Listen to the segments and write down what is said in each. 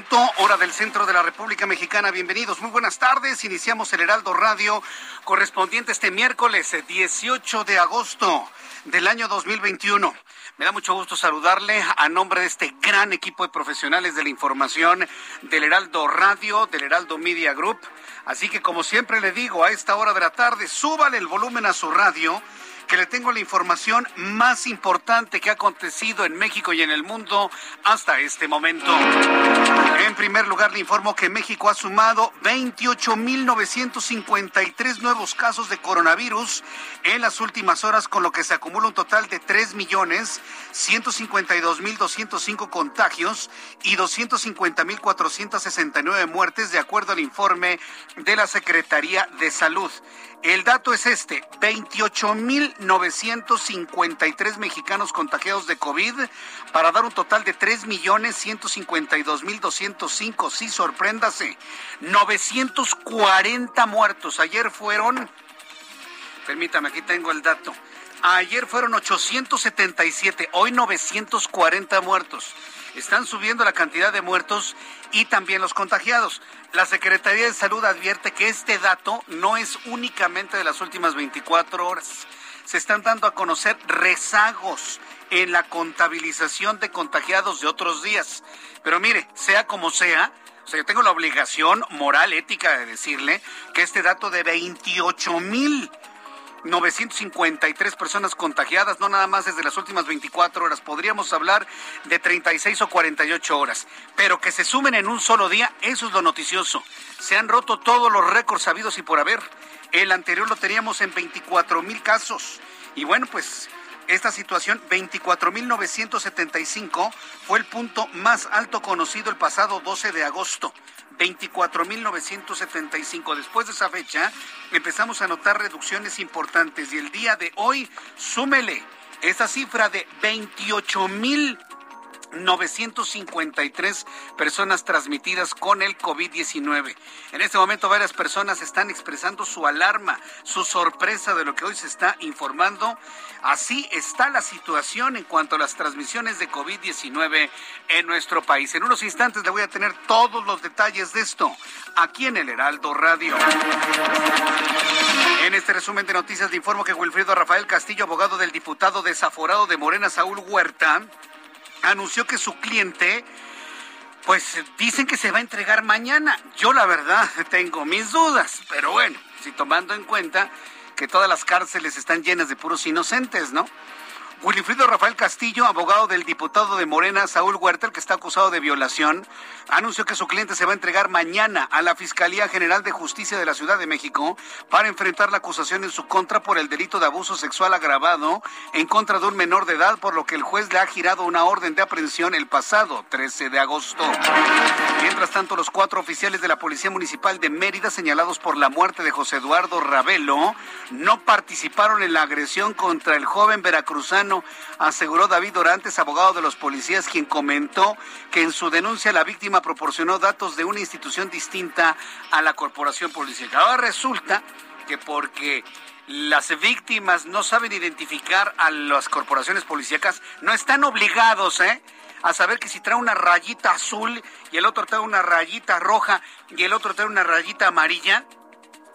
Punto, hora del centro de la República Mexicana. Bienvenidos, muy buenas tardes. Iniciamos el Heraldo Radio correspondiente este miércoles eh, 18 de agosto del año 2021. Me da mucho gusto saludarle a nombre de este gran equipo de profesionales de la información del Heraldo Radio, del Heraldo Media Group. Así que como siempre le digo, a esta hora de la tarde, súbale el volumen a su radio que le tengo la información más importante que ha acontecido en México y en el mundo hasta este momento. En primer lugar, le informo que México ha sumado 28.953 nuevos casos de coronavirus en las últimas horas, con lo que se acumula un total de 3.152.205 contagios y 250.469 muertes, de acuerdo al informe de la Secretaría de Salud. El dato es este, 28.953 mexicanos contagiados de COVID para dar un total de 3.152.205. Sí, sorpréndase. 940 muertos. Ayer fueron, permítame, aquí tengo el dato. Ayer fueron 877, hoy 940 muertos. Están subiendo la cantidad de muertos y también los contagiados. La Secretaría de Salud advierte que este dato no es únicamente de las últimas 24 horas. Se están dando a conocer rezagos en la contabilización de contagiados de otros días. Pero mire, sea como sea, sea, yo tengo la obligación moral, ética de decirle que este dato de 28 mil 953 personas contagiadas, no nada más desde las últimas 24 horas. Podríamos hablar de 36 o 48 horas. Pero que se sumen en un solo día, eso es lo noticioso. Se han roto todos los récords sabidos y por haber. El anterior lo teníamos en 24 mil casos. Y bueno, pues esta situación, 24.975, fue el punto más alto conocido el pasado 12 de agosto. 24.975. Después de esa fecha, empezamos a notar reducciones importantes y el día de hoy, súmele esa cifra de 28.000 953 personas transmitidas con el COVID-19. En este momento varias personas están expresando su alarma, su sorpresa de lo que hoy se está informando. Así está la situación en cuanto a las transmisiones de COVID-19 en nuestro país. En unos instantes le voy a tener todos los detalles de esto aquí en el Heraldo Radio. En este resumen de noticias le informo que Wilfrido Rafael Castillo, abogado del diputado desaforado de Morena, Saúl Huerta, anunció que su cliente, pues dicen que se va a entregar mañana. Yo la verdad tengo mis dudas, pero bueno, si tomando en cuenta que todas las cárceles están llenas de puros inocentes, ¿no? Wilfrido Rafael Castillo, abogado del diputado de Morena, Saúl Huerta, el que está acusado de violación, anunció que su cliente se va a entregar mañana a la Fiscalía General de Justicia de la Ciudad de México para enfrentar la acusación en su contra por el delito de abuso sexual agravado en contra de un menor de edad, por lo que el juez le ha girado una orden de aprehensión el pasado 13 de agosto. Mientras tanto, los cuatro oficiales de la Policía Municipal de Mérida señalados por la muerte de José Eduardo Ravelo no participaron en la agresión contra el joven veracruzano aseguró David Dorantes, abogado de los policías, quien comentó que en su denuncia la víctima proporcionó datos de una institución distinta a la corporación policial. Ahora resulta que porque las víctimas no saben identificar a las corporaciones policíacas, no están obligados, ¿eh? a saber que si trae una rayita azul y el otro trae una rayita roja y el otro trae una rayita amarilla,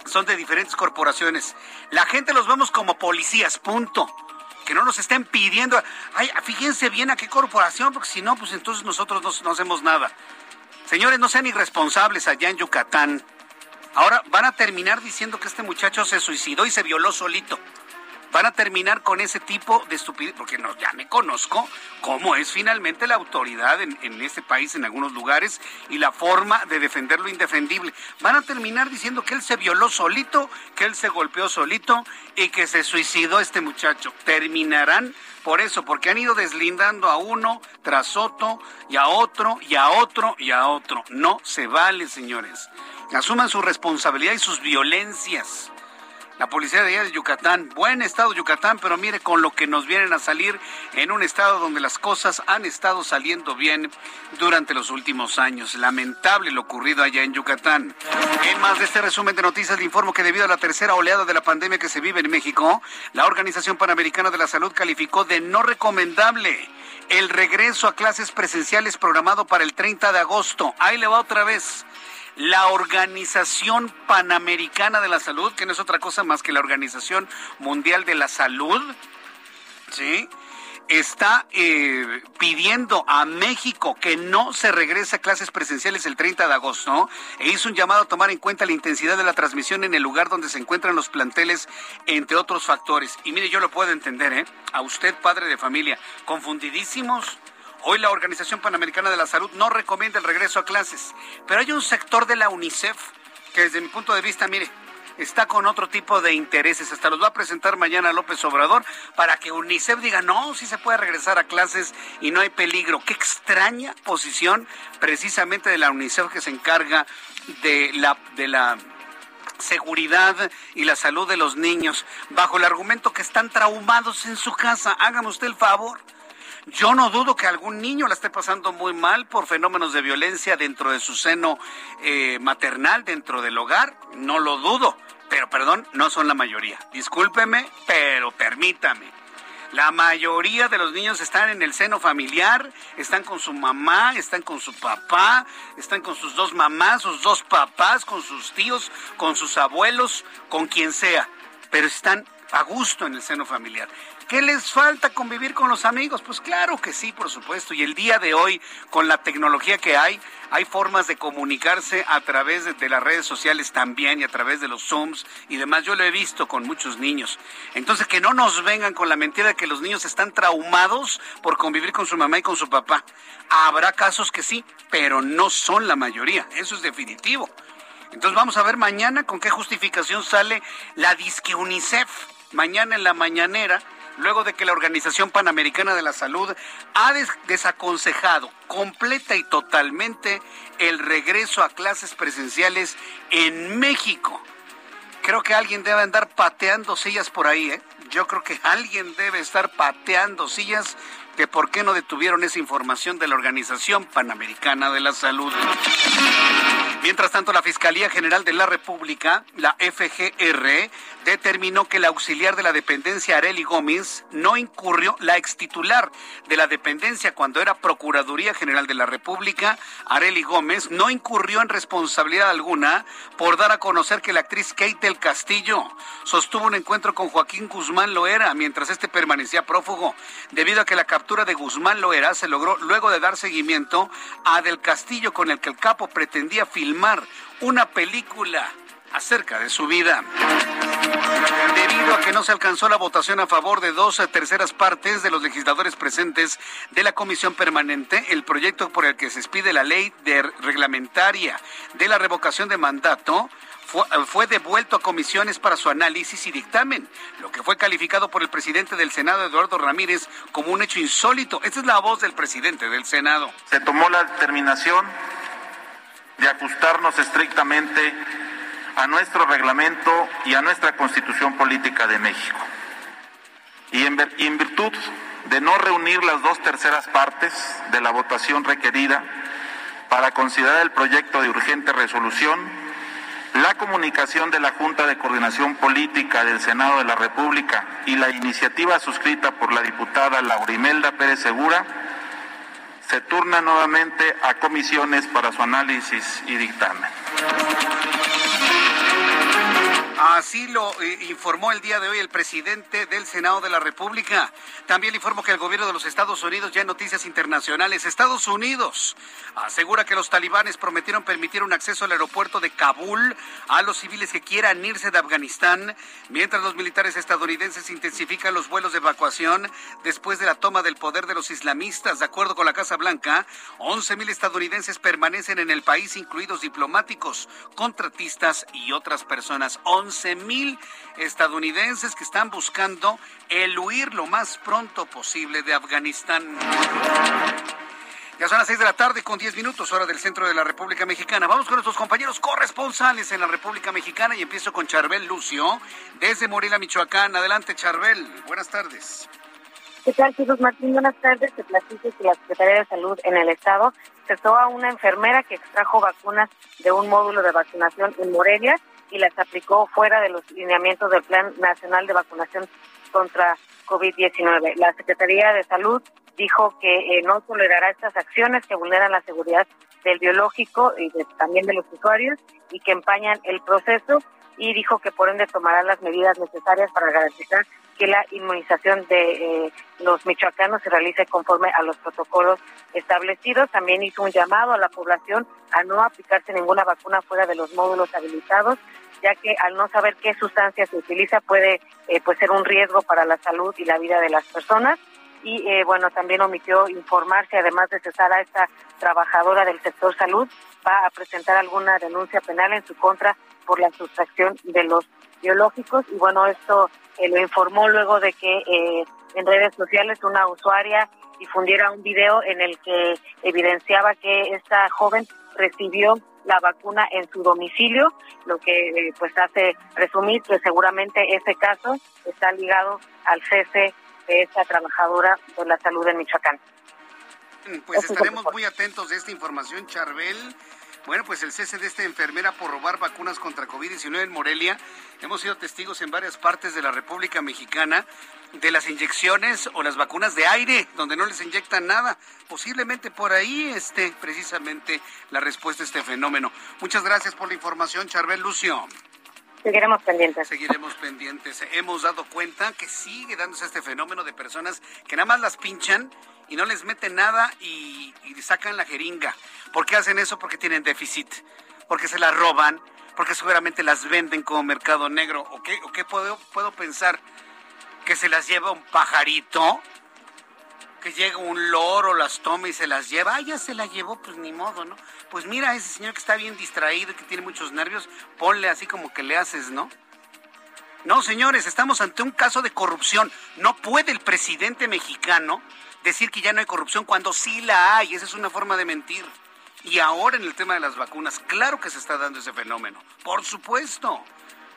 son de diferentes corporaciones. La gente los vemos como policías, punto. Que no nos estén pidiendo, ay, fíjense bien a qué corporación, porque si no, pues entonces nosotros no, no hacemos nada. Señores, no sean irresponsables allá en Yucatán. Ahora van a terminar diciendo que este muchacho se suicidó y se violó solito van a terminar con ese tipo de estupidez, porque no, ya me conozco cómo es finalmente la autoridad en, en, este país en algunos lugares y la forma de defender lo indefendible. Van a terminar diciendo que él se violó solito, que él se golpeó solito y que se suicidó este muchacho. Terminarán por eso, porque han ido deslindando a uno tras otro y a otro y a otro y a otro. No se vale, señores. Asuman su responsabilidad y sus violencias la policía de allá de Yucatán, buen estado Yucatán, pero mire con lo que nos vienen a salir en un estado donde las cosas han estado saliendo bien durante los últimos años. Lamentable lo ocurrido allá en Yucatán. En más de este resumen de noticias, le informo que debido a la tercera oleada de la pandemia que se vive en México, la Organización Panamericana de la Salud calificó de no recomendable el regreso a clases presenciales programado para el 30 de agosto. Ahí le va otra vez la Organización Panamericana de la Salud, que no es otra cosa más que la Organización Mundial de la Salud, ¿sí? está eh, pidiendo a México que no se regrese a clases presenciales el 30 de agosto e hizo un llamado a tomar en cuenta la intensidad de la transmisión en el lugar donde se encuentran los planteles, entre otros factores. Y mire, yo lo puedo entender, ¿eh? A usted, padre de familia, confundidísimos Hoy la Organización Panamericana de la Salud no recomienda el regreso a clases, pero hay un sector de la UNICEF que desde mi punto de vista, mire, está con otro tipo de intereses. Hasta los va a presentar mañana López Obrador para que UNICEF diga, no, sí se puede regresar a clases y no hay peligro. Qué extraña posición precisamente de la UNICEF que se encarga de la, de la seguridad y la salud de los niños, bajo el argumento que están traumados en su casa. Hágame usted el favor. Yo no dudo que algún niño la esté pasando muy mal por fenómenos de violencia dentro de su seno eh, maternal, dentro del hogar, no lo dudo, pero perdón, no son la mayoría. Discúlpeme, pero permítame. La mayoría de los niños están en el seno familiar, están con su mamá, están con su papá, están con sus dos mamás, sus dos papás, con sus tíos, con sus abuelos, con quien sea, pero están a gusto en el seno familiar. ¿Qué les falta convivir con los amigos? Pues claro que sí, por supuesto. Y el día de hoy, con la tecnología que hay, hay formas de comunicarse a través de, las redes sociales también y a través de los Zooms y demás. Yo lo he visto con muchos niños. Entonces, que no nos vengan con la mentira de que los niños están traumados por convivir con su mamá y con su papá. Habrá casos que sí, pero no son la mayoría. Eso es definitivo. Entonces vamos a ver mañana con qué justificación sale la disque UNICEF. Mañana en la mañanera luego de que la Organización Panamericana de la Salud ha desaconsejado completa y totalmente el regreso a clases presenciales en México. Creo que alguien debe andar pateando sillas por ahí, ¿eh? Yo creo que alguien debe estar pateando sillas de por qué no detuvieron esa información de la Organización Panamericana de la Salud. Mientras tanto, la Fiscalía General de la República, la FGR, determinó que el auxiliar de la dependencia, Areli Gómez, no incurrió, la extitular de la dependencia cuando era Procuraduría General de la República, Areli Gómez, no incurrió en responsabilidad alguna por dar a conocer que la actriz Kate del Castillo sostuvo un encuentro con Joaquín Guzmán Loera mientras este permanecía prófugo, debido a que la captura de Guzmán Loera se logró luego de dar seguimiento a Del Castillo con el que el capo pretendía filmar una película acerca de su vida. Debido a que no se alcanzó la votación a favor de dos terceras partes de los legisladores presentes de la comisión permanente, el proyecto por el que se expide la ley reglamentaria de la revocación de mandato fue, devuelto a comisiones para su análisis y dictamen, lo que fue calificado por el presidente del Senado, Eduardo Ramírez, como un hecho insólito. Esta es la voz del presidente del Senado. Se tomó la determinación de ajustarnos estrictamente a nuestro reglamento y a nuestra constitución política de México. Y en, virtud de no reunir las dos terceras partes de la votación requerida para considerar el proyecto de urgente resolución, la comunicación de la Junta de Coordinación Política del Senado de la República y la iniciativa suscrita por la diputada Laurimelda Pérez Segura se turna nuevamente a comisiones para su análisis y dictamen. Así lo eh, informó el día de hoy el presidente del Senado de la República. También le que el gobierno de los Estados Unidos, ya en noticias internacionales, Estados Unidos asegura que los talibanes prometieron permitir un acceso al aeropuerto de Kabul a los civiles que quieran irse de Afganistán, mientras los militares estadounidenses intensifican los vuelos de evacuación después de la toma del poder de los islamistas. De acuerdo con la Casa Blanca, 11.000 estadounidenses permanecen en el país, incluidos diplomáticos, contratistas y otras personas. 11 mil estadounidenses que están buscando el huir lo más pronto posible de Afganistán. Ya son las 6 de la tarde con 10 minutos, hora del centro de la República Mexicana. Vamos con nuestros compañeros corresponsales en la República Mexicana y empiezo con Charbel Lucio desde Morelia, Michoacán. Adelante, Charbel. Buenas tardes. ¿Qué tal, Jesús Martín? Buenas tardes. Te platico que la Secretaría de Salud en el Estado cesó a una enfermera que extrajo vacunas de un módulo de vacunación en Morelia y las aplicó fuera de los lineamientos del Plan Nacional de Vacunación contra COVID-19. La Secretaría de Salud dijo que eh, no tolerará estas acciones que vulneran la seguridad del biológico y también de los usuarios y que empañan el proceso y dijo que por ende tomará las medidas necesarias para garantizar que la inmunización de eh, los michoacanos se realice conforme a los protocolos establecidos. También hizo un llamado a la población a no aplicarse ninguna vacuna fuera de los módulos habilitados, ya que al no saber qué sustancia se utiliza puede eh, pues ser un riesgo para la salud y la vida de las personas. Y eh, bueno, también omitió informarse, además de cesar a esta trabajadora del sector salud, va a presentar alguna denuncia penal en su contra por la sustracción de los biológicos. Y bueno, esto eh, lo informó luego de que eh, en redes sociales una usuaria difundiera un video en el que evidenciaba que esta joven recibió la vacuna en su domicilio, lo que eh, pues hace presumir que seguramente ese caso está ligado al cese de esta trabajadora de la salud en Michoacán. Pues estaremos muy atentos de esta información, Charbel. Bueno, pues el cese de esta enfermera por robar vacunas contra COVID-19 en Morelia. Hemos sido testigos en varias partes de la República Mexicana de las inyecciones o las vacunas de aire, donde no les inyectan nada. Posiblemente por ahí esté precisamente la respuesta a este fenómeno. Muchas gracias por la información, Charbel Lucio. Seguiremos pendientes. Seguiremos pendientes. Hemos dado cuenta que sigue dándose este fenómeno de personas que nada más las pinchan y no les meten nada y, sacan la jeringa. ¿Por qué hacen eso? Porque tienen déficit, porque se las roban, porque seguramente las venden como mercado negro. ¿O qué, qué puedo, puedo pensar? ¿Que se las lleva un pajarito? ¿Que llega un loro, las toma y se las lleva? Ah, ya se la llevó, pues ni modo, ¿no? Pues mira, ese señor que está bien distraído que tiene muchos nervios, ponle así como que le haces, ¿no? No, señores, estamos ante un caso de corrupción. No puede el presidente mexicano decir que ya no hay corrupción cuando sí la hay. Esa es una forma de mentir. Y ahora en el tema de las vacunas, claro que se está dando ese fenómeno. Por supuesto.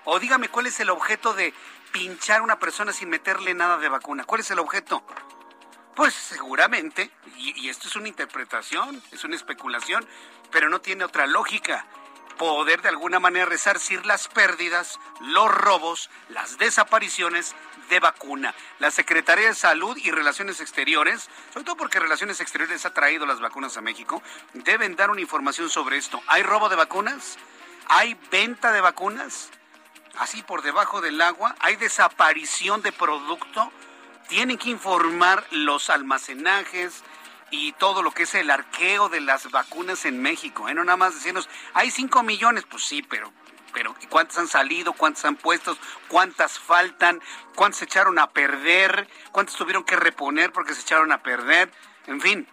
O dígame cuál es el objeto de pinchar a una persona sin meterle nada de vacuna. ¿Cuál es el objeto? Pues seguramente, y, y esto es una interpretación, es una especulación, pero no tiene otra lógica poder de alguna manera resarcir las pérdidas, los robos, las desapariciones de vacuna. La Secretaría de Salud y Relaciones Exteriores, sobre todo porque Relaciones Exteriores ha traído las vacunas a México, deben dar una información sobre esto. ¿Hay robo de vacunas? ¿Hay venta de vacunas? Así por debajo del agua, ¿hay desaparición de producto? Tienen que informar los almacenajes, y todo lo que es el arqueo de las vacunas en México. ¿eh? No nada más decirnos, hay 5 millones, pues sí, pero, pero ¿cuántas han salido? ¿Cuántas han puesto? ¿Cuántas faltan? ¿Cuántas se echaron a perder? ¿Cuántas tuvieron que reponer porque se echaron a perder? En fin,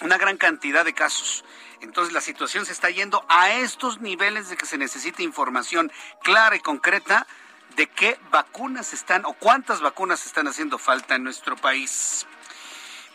una gran cantidad de casos. Entonces la situación se está yendo a estos niveles de que se necesita información clara y concreta de qué vacunas están o cuántas vacunas están haciendo falta en nuestro país.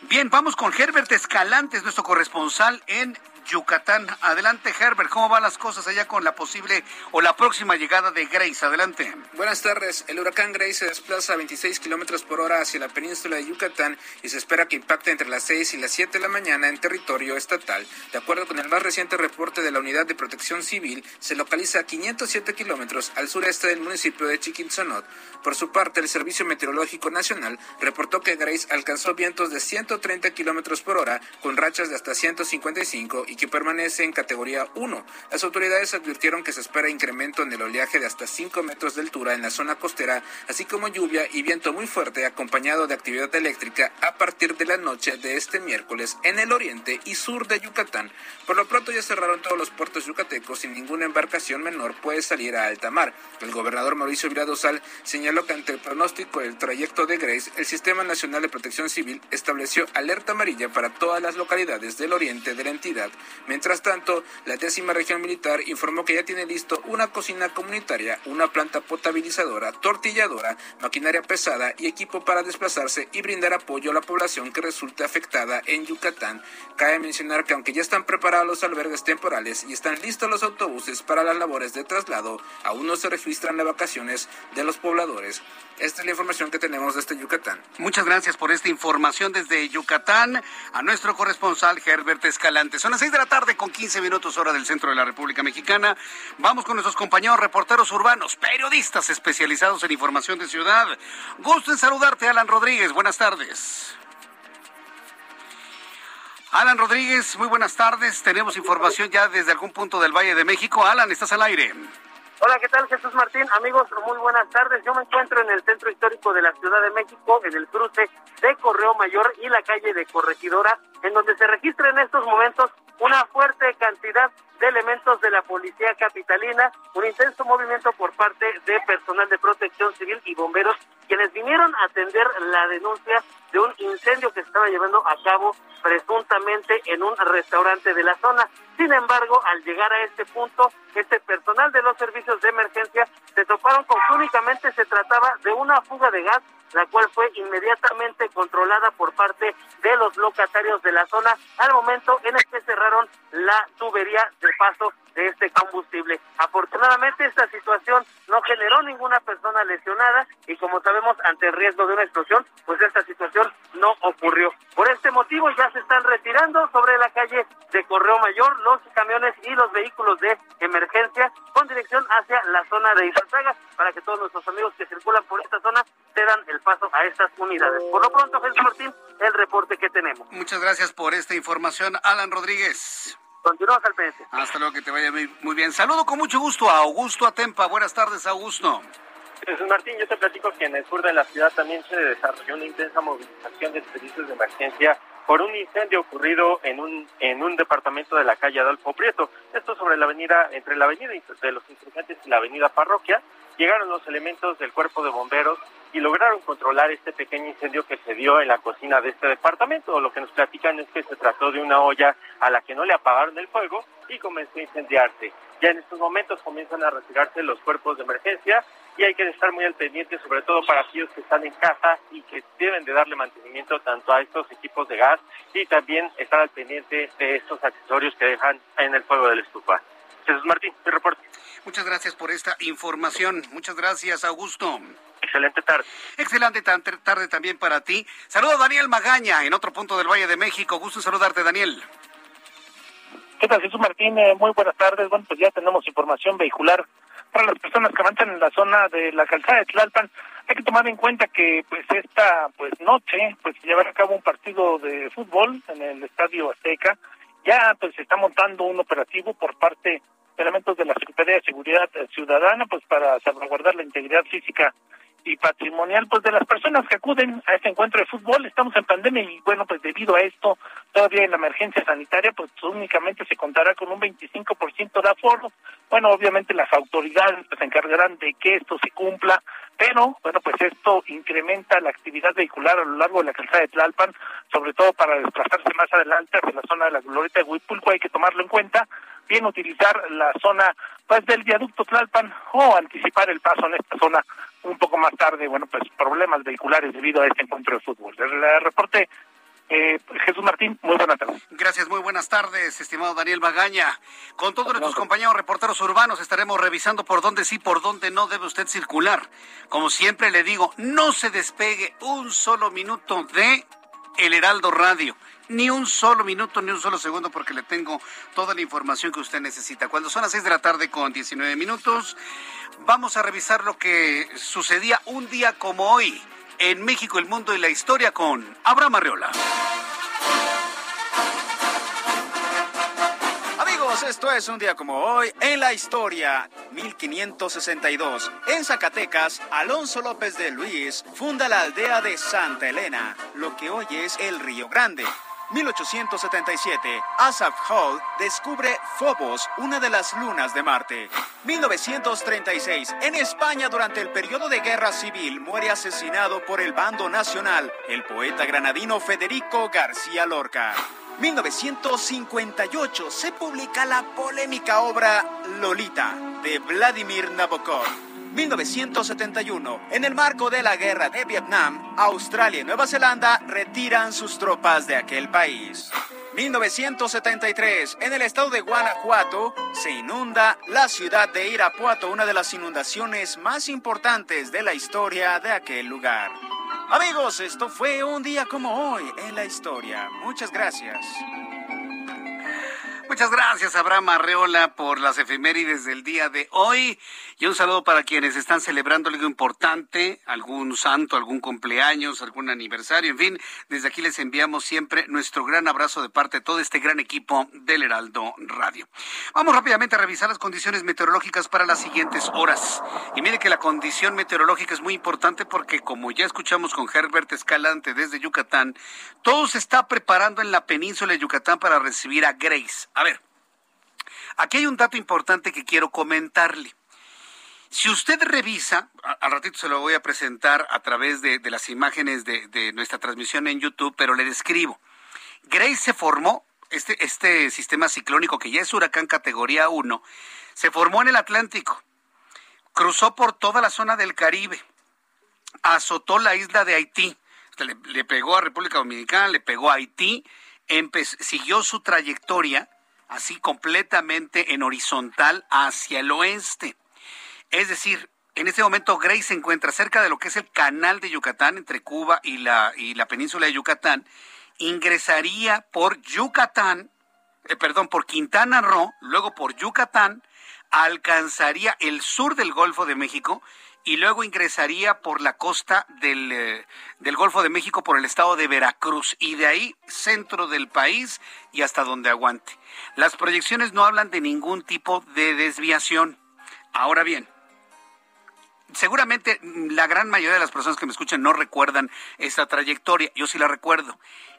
Bien, vamos con Herbert Escalante, nuestro corresponsal en Yucatán. Adelante, Herbert, ¿cómo van las cosas allá con la posible o la próxima llegada de Grace? Adelante. Buenas tardes. El huracán Grace se desplaza a 26 kilómetros por hora hacia la península de Yucatán y se espera que impacte entre las 6 y las 7 de la mañana en territorio estatal. De acuerdo con el más reciente reporte de la Unidad de Protección Civil, se localiza a 507 kilómetros al sureste del municipio de Chiquinzonot. Por su parte, el Servicio Meteorológico Nacional reportó que Grace alcanzó vientos de 130 kilómetros por hora con rachas de hasta 155 y que permanece en categoría 1. Las autoridades advirtieron que se espera incremento en el oleaje de hasta 5 metros de altura en la zona costera, así como lluvia y viento muy fuerte acompañado de actividad eléctrica a partir de la noche de este miércoles en el oriente y sur de Yucatán. Por lo pronto ya cerraron todos los puertos yucatecos y ninguna embarcación menor puede salir a alta mar. El gobernador Mauricio Viradosal señaló que ante el pronóstico del trayecto de Grace, el Sistema Nacional de Protección Civil estableció alerta amarilla para todas las localidades del oriente de la entidad. Mientras tanto, la décima región militar informó que ya tiene listo una cocina comunitaria, una planta potabilizadora, tortilladora, maquinaria pesada y equipo para desplazarse y brindar apoyo a la población que resulte afectada en Yucatán. Cabe mencionar que aunque ya están preparados los albergues temporales y están listos los autobuses para las labores de traslado, aún no se registran las vacaciones de los pobladores. Esta es la información que tenemos desde Yucatán. Muchas gracias por esta información desde Yucatán a nuestro corresponsal Herbert Escalante. Son las 6 de la tarde con 15 minutos hora del centro de la República Mexicana. Vamos con nuestros compañeros reporteros urbanos, periodistas especializados en información de ciudad. Gusto en saludarte, Alan Rodríguez. Buenas tardes. Alan Rodríguez, muy buenas tardes. Tenemos información ya desde algún punto del Valle de México. Alan, estás al aire. Hola, ¿qué tal Jesús Martín? Amigos, muy buenas tardes. Yo me encuentro en el centro histórico de la Ciudad de México, en el cruce de Correo Mayor y la calle de Corregidora, en donde se registra en estos momentos una fuerte cantidad de elementos de la policía capitalina, un intenso movimiento por parte de personal de protección civil y bomberos, quienes vinieron a atender la denuncia de un incendio que se estaba llevando a cabo presuntamente en un restaurante de la zona. Sin embargo, al llegar a este punto, este personal de los servicios de emergencia se toparon con que únicamente se trataba de una fuga de gas la cual fue inmediatamente controlada por parte de los locatarios de la zona al momento en el que cerraron la tubería de paso de este combustible. Afortunadamente esta situación no generó ninguna persona lesionada y como sabemos ante el riesgo de una explosión, pues esta situación no ocurrió. Por este motivo ya se están retirando sobre la calle de Correo Mayor los camiones y los vehículos de emergencia con dirección hacia la zona de Izalzaga para que todos nuestros amigos que circulan por esta zona cedan el paso a estas unidades. Por lo pronto, Jesús Martín, el reporte que tenemos. Muchas gracias por esta información, Alan Rodríguez. Continuamos al pendiente. Hasta luego, que te vaya muy, bien. Saludo con mucho gusto a Augusto Atempa. Buenas tardes, Augusto. Jesús Martín, yo te platico que en el sur de la ciudad también se desarrolló una intensa movilización de servicios de emergencia por un incendio ocurrido en un en un departamento de la calle Adolfo Prieto. Esto sobre la avenida entre la avenida de los Insurgentes y la avenida Parroquia. Llegaron los elementos del cuerpo de bomberos y lograron controlar este pequeño incendio que se dio en la cocina de este departamento. Lo que nos platican es que se trató de una olla a la que no le apagaron el fuego y comenzó a incendiarse. Ya en estos momentos comienzan a retirarse los cuerpos de emergencia y hay que estar muy al pendiente, sobre todo para aquellos que están en casa y que deben de darle mantenimiento tanto a estos equipos de gas y también estar al pendiente de estos accesorios que dejan en el fuego de la estufa. Jesús Martín, mi reporte. Muchas gracias por esta información. Muchas gracias, Augusto. Excelente tarde. Excelente tarde también para ti. Saludo a Daniel Magaña en otro punto del Valle de México. Gusto saludarte, Daniel. ¿Qué tal, Jesús Martín? Eh, muy buenas tardes. Bueno, pues ya tenemos información vehicular para las personas que avanzan en la zona de la calzada de Tlalpan. Hay que tomar en cuenta que pues esta pues noche pues llevará a cabo un partido de fútbol en el Estadio Azteca. Ya pues se está montando un operativo por parte de elementos de la Secretaría de Seguridad Ciudadana pues para salvaguardar la integridad física y patrimonial pues de las personas que acuden a este encuentro de fútbol. Estamos en pandemia y bueno, pues debido a esto, todavía en la emergencia sanitaria, pues únicamente se contará con un 25% de aforo. Bueno, obviamente las autoridades pues, se encargarán de que esto se cumpla, pero bueno, pues esto incrementa la actividad vehicular a lo largo de la calzada de Tlalpan, sobre todo para desplazarse más adelante hacia la zona de la Glorieta de Huipulco, hay que tomarlo en cuenta, bien utilizar la zona pues del viaducto Tlalpan o anticipar el paso en esta zona un poco más tarde, bueno, pues problemas vehiculares debido a este encuentro de fútbol. El reporte Eh, Jesús Martín, muy buenas tardes. Gracias, muy buenas tardes, estimado Daniel Magaña. Con todos nuestros compañeros reporteros urbanos estaremos revisando por dónde sí, por dónde no debe usted circular. Como siempre le digo, no se despegue un solo minuto de El Heraldo Radio. Ni un solo minuto, ni un solo segundo, porque le tengo toda la información que usted necesita. Cuando son las 6 de la tarde con 19 minutos, vamos a revisar lo que sucedía un día como hoy en México, el mundo y la historia con Abraham Arreola. Amigos, esto es un día como hoy en la historia. 1562. En Zacatecas, Alonso López de Luis funda la aldea de Santa Elena, lo que hoy es el Río Grande. 1877, Asaph Hall descubre Phobos, una de las lunas de Marte. 1936, en España durante el periodo de guerra civil muere asesinado por el bando nacional el poeta granadino Federico García Lorca. 1958 se publica la polémica obra Lolita de Vladimir Nabokov. 1971. En el marco de la guerra de Vietnam, Australia y Nueva Zelanda retiran sus tropas de aquel país. 1973. En el estado de Guanajuato se inunda la ciudad de Irapuato, una de las inundaciones más importantes de la historia de aquel lugar. Amigos, esto fue un día como hoy en la historia. Muchas gracias. Muchas gracias, Abraham Arreola, por las efemérides del día de hoy. Y un saludo para quienes están celebrando algo importante, algún santo, algún cumpleaños, algún aniversario. En fin, desde aquí les enviamos siempre nuestro gran abrazo de parte de todo este gran equipo del Heraldo Radio. Vamos rápidamente a revisar las condiciones meteorológicas para las siguientes horas. Y mire que la condición meteorológica es muy importante porque, como ya escuchamos con Herbert Escalante desde Yucatán, todo se está preparando en la península de Yucatán para recibir a Grace. A ver, aquí hay un dato importante que quiero comentarle. Si usted revisa, al ratito se lo voy a presentar a través de, las imágenes de, nuestra transmisión en YouTube, pero le describo. Grace se formó, este, este sistema ciclónico que ya es huracán categoría 1, se formó en el Atlántico, cruzó por toda la zona del Caribe, azotó la isla de Haití, le, le pegó a República Dominicana, le pegó a Haití, siguió su trayectoria así completamente en horizontal hacia el oeste. Es decir, en este momento Grace se encuentra cerca de lo que es el canal de Yucatán entre Cuba y la, y la península de Yucatán. Ingresaría por Yucatán, eh, perdón, por Quintana Roo, luego por Yucatán, alcanzaría el sur del Golfo de México y luego ingresaría por la costa del, eh, del, Golfo de México por el estado de Veracruz y de ahí centro del país y hasta donde aguante. Las proyecciones no hablan de ningún tipo de desviación. Ahora bien, seguramente la gran mayoría de las personas que me escuchan no recuerdan esta trayectoria. Yo sí la recuerdo.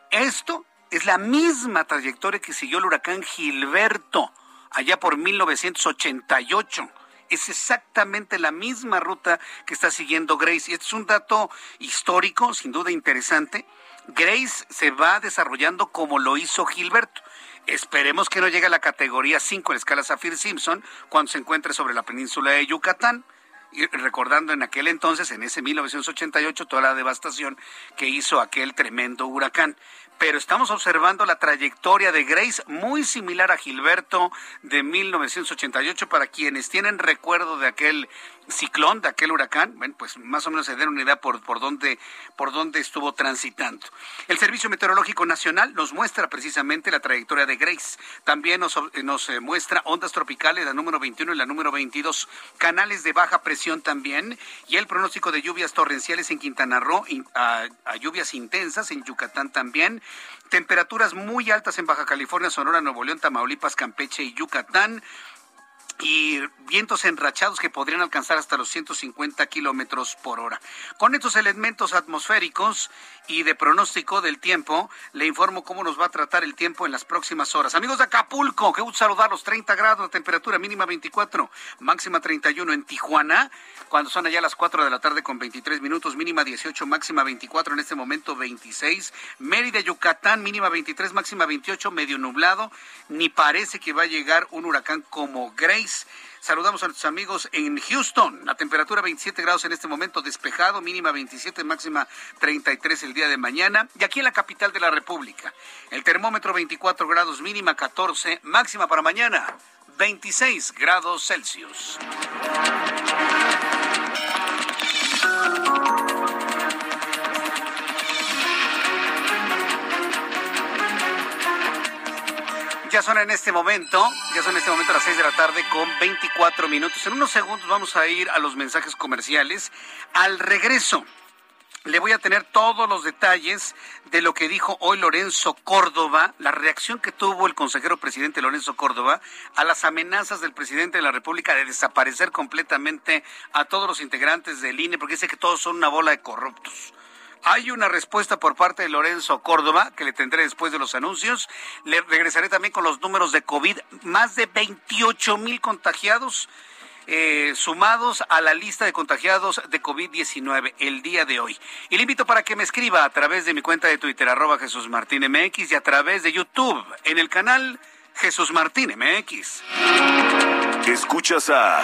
Esto es la misma trayectoria que siguió el huracán Gilberto allá por 1988. Es exactamente la misma ruta que está siguiendo Grace. Y este es un dato histórico, sin duda interesante. Grace se va desarrollando como lo hizo Gilberto. Esperemos que no llegue a la categoría 5 en la escala Saffir Simpson cuando se encuentre sobre la península de Yucatán y recordando en aquel entonces, en ese 1988, toda la devastación que hizo aquel tremendo huracán. Pero estamos observando la trayectoria de Grace muy similar a Gilberto de 1988 para quienes tienen recuerdo de aquel ciclón, de aquel huracán, bueno, pues más o menos se den una idea por, por, dónde, por dónde estuvo transitando. El Servicio Meteorológico Nacional nos muestra precisamente la trayectoria de Grace. También nos, nos eh, muestra ondas tropicales, la número 21 y la número 22, canales de baja presión también, y el pronóstico de lluvias torrenciales en Quintana Roo, a, a lluvias intensas en Yucatán también, temperaturas muy altas en Baja California, Sonora, Nuevo León, Tamaulipas, Campeche y Yucatán y vientos enrachados que podrían alcanzar hasta los 150 kilómetros por hora. Con estos elementos atmosféricos y de pronóstico del tiempo, le informo cómo nos va a tratar el tiempo en las próximas horas. Amigos de Acapulco, que gusto saludarlos. 30 grados, temperatura mínima 24, máxima 31 en Tijuana, cuando son allá las 4 de la tarde con 23 minutos, mínima 18, máxima 24, en este momento 26. Mérida, Yucatán, mínima 23, máxima 28, medio nublado. Ni parece que va a llegar un huracán como Grace 26. Saludamos a nuestros amigos en Houston. La temperatura 27 grados en este momento, despejado, mínima 27, máxima 33 el día de mañana. Y aquí en la capital de la República, el termómetro 24 grados, mínima 14, máxima para mañana 26 grados Celsius. Ya son en este momento, ya son en este momento las 6 de la tarde con 24 minutos. En unos segundos vamos a ir a los mensajes comerciales. Al regreso, le voy a tener todos los detalles de lo que dijo hoy Lorenzo Córdoba, la reacción que tuvo el consejero presidente Lorenzo Córdoba a las amenazas del presidente de la República de desaparecer completamente a todos los integrantes del INE, porque dice que todos son una bola de corruptos. Hay una respuesta por parte de Lorenzo Córdoba que le tendré después de los anuncios. Le regresaré también con los números de COVID. Más de 28 mil contagiados eh, sumados a la lista de contagiados de COVID-19 el día de hoy. Y le invito para que me escriba a través de mi cuenta de Twitter, arroba Jesús Martín MX, y a través de YouTube en el canal Jesús Martín MX. Escuchas a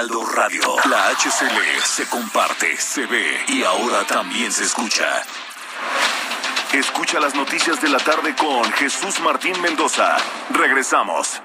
Heraldo Radio. La HCL se comparte, se ve y ahora también se escucha. Escucha las noticias de la tarde con Jesús Martín Mendoza. Regresamos.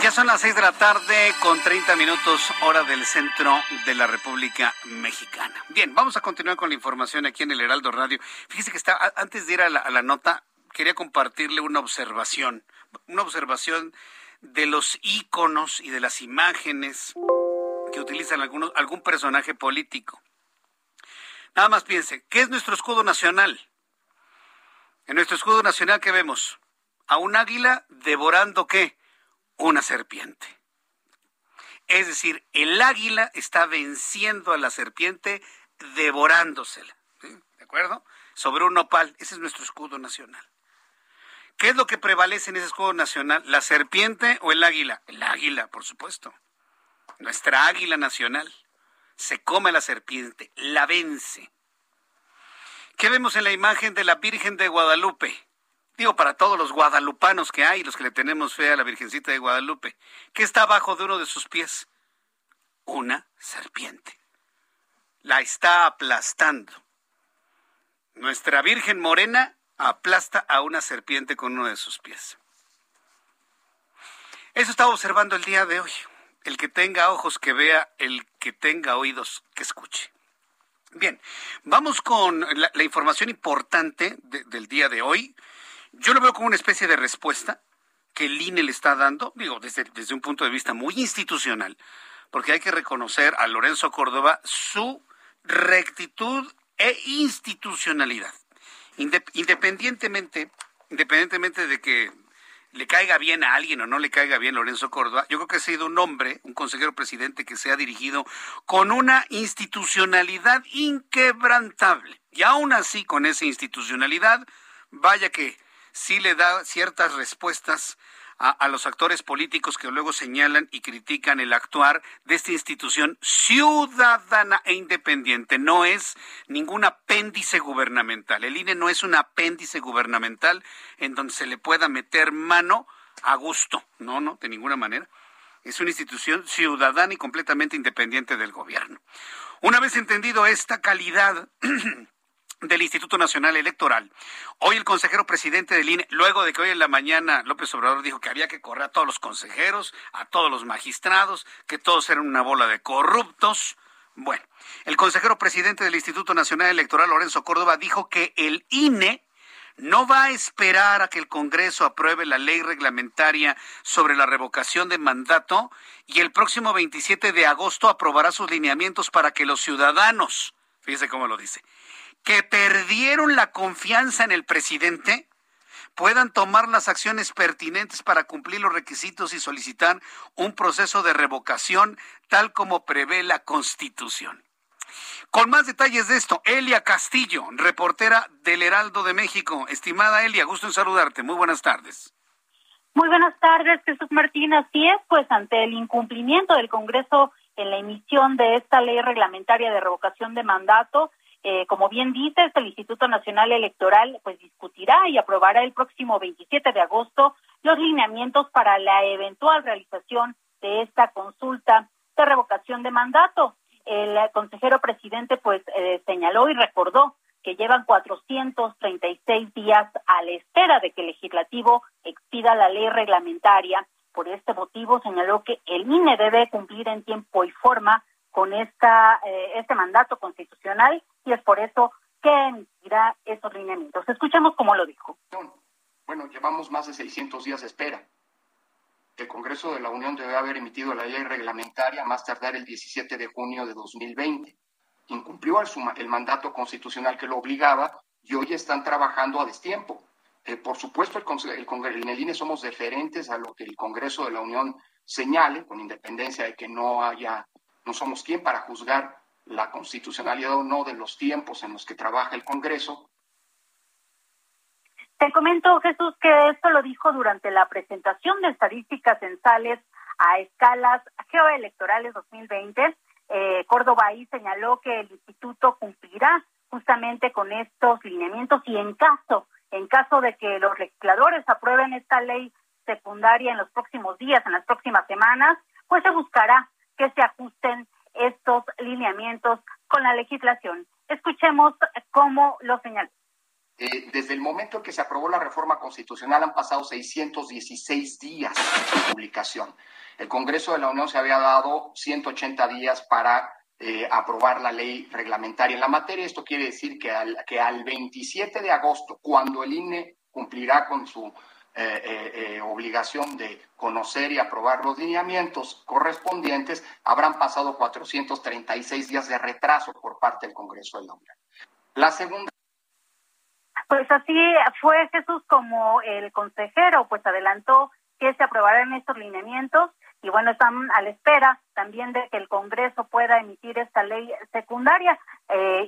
Ya son las 6 de la tarde con 30 minutos hora del centro de la República Mexicana. Bien, vamos a continuar con la información aquí en el Heraldo Radio. Fíjese que está, antes de ir a la, a la nota, quería compartirle una observación, una observación de los íconos y de las imágenes que utilizan algunos, algún personaje político. Nada más piense, ¿qué es nuestro escudo nacional? En nuestro escudo nacional, ¿qué vemos? A un águila devorando qué? Una serpiente. Es decir, el águila está venciendo a la serpiente devorándosela. ¿De acuerdo? Sobre un nopal. Ese es nuestro escudo nacional. ¿Qué es lo que prevalece en ese escudo nacional? ¿La serpiente o el águila? El águila, por supuesto. Nuestra águila nacional. Se come la serpiente, la vence. ¿Qué vemos en la imagen de la Virgen de Guadalupe? Digo, para todos los guadalupanos que hay, los que le tenemos fe a la Virgencita de Guadalupe. ¿Qué está abajo de uno de sus pies? Una serpiente. La está aplastando. Nuestra Virgen Morena aplasta a una serpiente con uno de sus pies. Eso estaba observando el día de hoy. El que tenga ojos que vea, el que tenga oídos que escuche. Bien, vamos con la, información importante de, del día de hoy. Yo lo veo como una especie de respuesta que el INE le está dando, digo, desde, desde un punto de vista muy institucional, porque hay que reconocer a Lorenzo Córdoba su rectitud e institucionalidad independientemente, independientemente de que le caiga bien a alguien o no le caiga bien Lorenzo Córdoba, yo creo que ha sido un hombre, un consejero presidente que se ha dirigido con una institucionalidad inquebrantable. Y aún así, con esa institucionalidad, vaya que sí le da ciertas respuestas a, los actores políticos que luego señalan y critican el actuar de esta institución ciudadana e independiente. No es ningún apéndice gubernamental. El INE no es un apéndice gubernamental en donde se le pueda meter mano a gusto. No, no, de ninguna manera. Es una institución ciudadana y completamente independiente del gobierno. Una vez entendido esta calidad del Instituto Nacional Electoral. Hoy el consejero presidente del INE, luego de que hoy en la mañana López Obrador dijo que había que correr a todos los consejeros, a todos los magistrados, que todos eran una bola de corruptos. Bueno, el consejero presidente del Instituto Nacional Electoral, Lorenzo Córdoba, dijo que el INE no va a esperar a que el Congreso apruebe la ley reglamentaria sobre la revocación de mandato y el próximo 27 de agosto aprobará sus lineamientos para que los ciudadanos, fíjese cómo lo dice, que perdieron la confianza en el presidente puedan tomar las acciones pertinentes para cumplir los requisitos y solicitar un proceso de revocación tal como prevé la Constitución. Con más detalles de esto, Elia Castillo, reportera del Heraldo de México. Estimada Elia, gusto en saludarte. Muy buenas tardes. Muy buenas tardes, Jesús Martín. Así es, pues ante el incumplimiento del Congreso en la emisión de esta ley reglamentaria de revocación de mandato, eh, como bien dices, el Instituto Nacional Electoral pues discutirá y aprobará el próximo 27 de agosto los lineamientos para la eventual realización de esta consulta de revocación de mandato. El consejero presidente pues eh, señaló y recordó que llevan 436 días a la espera de que el legislativo expida la ley reglamentaria. Por este motivo señaló que el INE debe cumplir en tiempo y forma con esta eh, este mandato constitucional y es por eso que emitirá esos lineamientos. Escuchemos cómo lo dijo. Bueno, llevamos más de 600 días de espera. El Congreso de la Unión debe haber emitido la ley reglamentaria más tardar el 17 de junio de 2020. Incumplió el, el mandato constitucional que lo obligaba y hoy están trabajando a destiempo. Eh, por supuesto, el, el, en el INE somos deferentes a lo que el Congreso de la Unión señale, con independencia de que no haya, no somos quien para juzgar la constitucionalidad o no de los tiempos en los que trabaja el Congreso. Te comento, Jesús, que esto lo dijo durante la presentación de estadísticas censales a escalas geoelectorales 2020. Eh, Córdoba ahí señaló que el instituto cumplirá justamente con estos lineamientos y en caso, en caso de que los legisladores aprueben esta ley secundaria en los próximos días, en las próximas semanas, pues se buscará que se ajusten estos lineamientos con la legislación. Escuchemos cómo lo señaló. Eh, desde el momento en que se aprobó la reforma constitucional han pasado 616 días de publicación. El Congreso de la Unión se había dado 180 días para eh, aprobar la ley reglamentaria en la materia. Esto quiere decir que al, que al 27 de agosto, cuando el INE cumplirá con su eh, eh, eh, obligación de conocer y aprobar los lineamientos correspondientes, habrán pasado 436 días de retraso por parte del Congreso de la Unión. La segunda. Pues así fue Jesús como el consejero, pues adelantó que se aprobarán estos lineamientos y bueno, están a la espera también de que el Congreso pueda emitir esta ley secundaria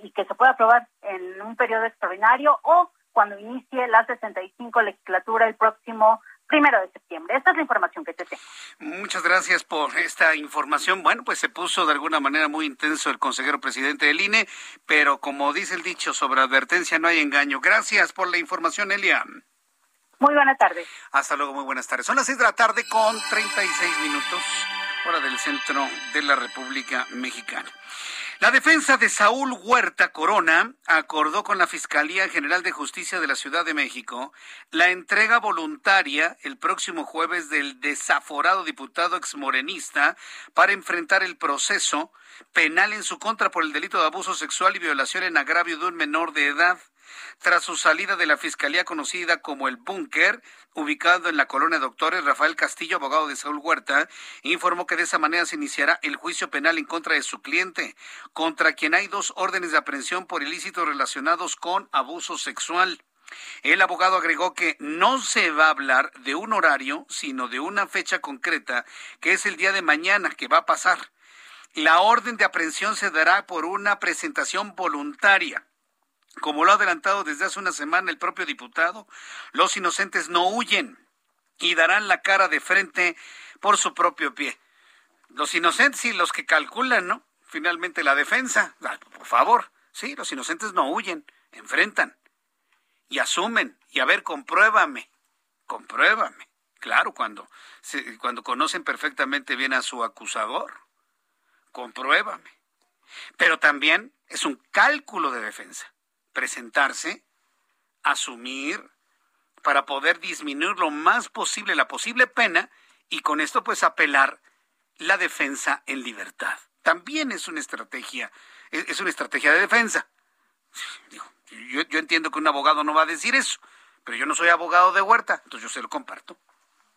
y que se pueda aprobar en un periodo extraordinario o cuando inicie la 65 legislatura el próximo primero de septiembre. Esta es la información que te tengo. Muchas gracias por esta información. Bueno, pues se puso de alguna manera muy intenso el consejero presidente del INE, pero como dice el dicho, sobre advertencia no hay engaño. Gracias por la información, Elia. Muy buenas tardes. Hasta luego, muy buenas tardes. Son las 6 de la tarde con 36 minutos, hora del centro de la República Mexicana. La defensa de Saúl Huerta Corona acordó con la Fiscalía General de Justicia de la Ciudad de México la entrega voluntaria el próximo jueves del desaforado diputado exmorenista para enfrentar el proceso penal en su contra por el delito de abuso sexual y violación en agravio de un menor de edad tras su salida de la fiscalía conocida como el Búnker, ubicado en la colonia Doctores, Rafael Castillo, abogado de Saúl Huerta, informó que de esa manera se iniciará el juicio penal en contra de su cliente, contra quien hay dos órdenes de aprehensión por ilícitos relacionados con abuso sexual. El abogado agregó que no se va a hablar de un horario, sino de una fecha concreta, que es el día de mañana que va a pasar. La orden de aprehensión se dará por una presentación voluntaria. Como lo ha adelantado desde hace una semana el propio diputado, los inocentes no huyen y darán la cara de frente por su propio pie. Los inocentes y los que calculan, ¿no? Finalmente la defensa, por favor, sí, los inocentes no huyen, enfrentan y asumen y a ver, compruébame, compruébame. Claro, cuando, cuando conocen perfectamente bien a su acusador, compruébame. Pero también es un cálculo de defensa presentarse, asumir, para poder disminuir lo más posible la posible pena y con esto pues apelar la defensa en libertad. También es una estrategia, es una estrategia de defensa. yo, yo entiendo que un abogado no va a decir eso, pero yo no soy abogado de Huerta, entonces yo se lo comparto.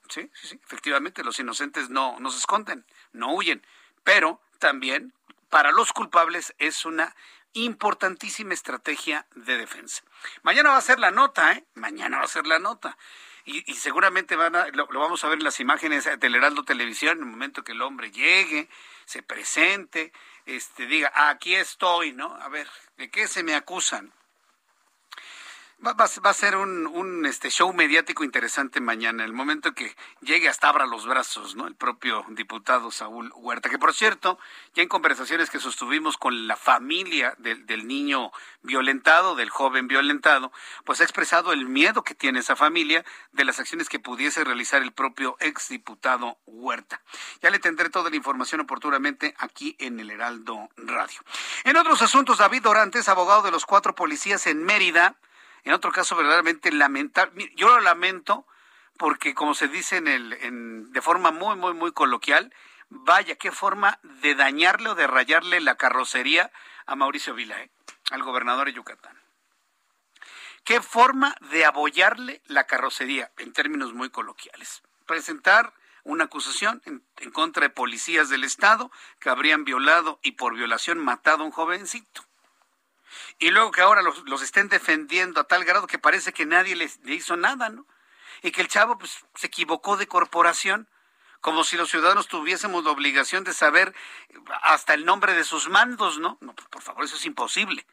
Sí, sí, sí, efectivamente los inocentes no, no se esconden, no huyen, pero también para los culpables es una importantísima estrategia de defensa. Mañana va a ser la nota, ¿eh? Mañana va a ser la nota. Y, seguramente van a, lo, vamos a ver en las imágenes del Heraldo Televisión, en el momento que el hombre llegue, se presente, este, diga, aquí estoy, ¿no? A ver, ¿de qué se me acusan? Va, va, a ser un, un, este show mediático interesante mañana, el momento que llegue hasta abra los brazos, ¿no? El propio diputado Saúl Huerta, que por cierto, ya en conversaciones que sostuvimos con la familia del, del niño violentado, del joven violentado, pues ha expresado el miedo que tiene esa familia de las acciones que pudiese realizar el propio exdiputado Huerta. Ya le tendré toda la información oportunamente aquí en el Heraldo Radio. En otros asuntos, David Dorantes, abogado de los cuatro policías en Mérida, en otro caso verdaderamente lamentable. Yo lo lamento porque, como se dice en el, en, de forma muy, muy, muy coloquial, vaya, qué forma de dañarle o de rayarle la carrocería a Mauricio Vila, ¿eh? al gobernador de Yucatán. Qué forma de abollarle la carrocería, en términos muy coloquiales. Presentar una acusación en, en, contra de policías del Estado que habrían violado y por violación matado a un jovencito y luego que ahora los, estén defendiendo a tal grado que parece que nadie les, le hizo nada, ¿no? Y que el chavo pues, se equivocó de corporación, como si los ciudadanos tuviésemos la obligación de saber hasta el nombre de sus mandos, ¿no? No, por favor, eso es imposible.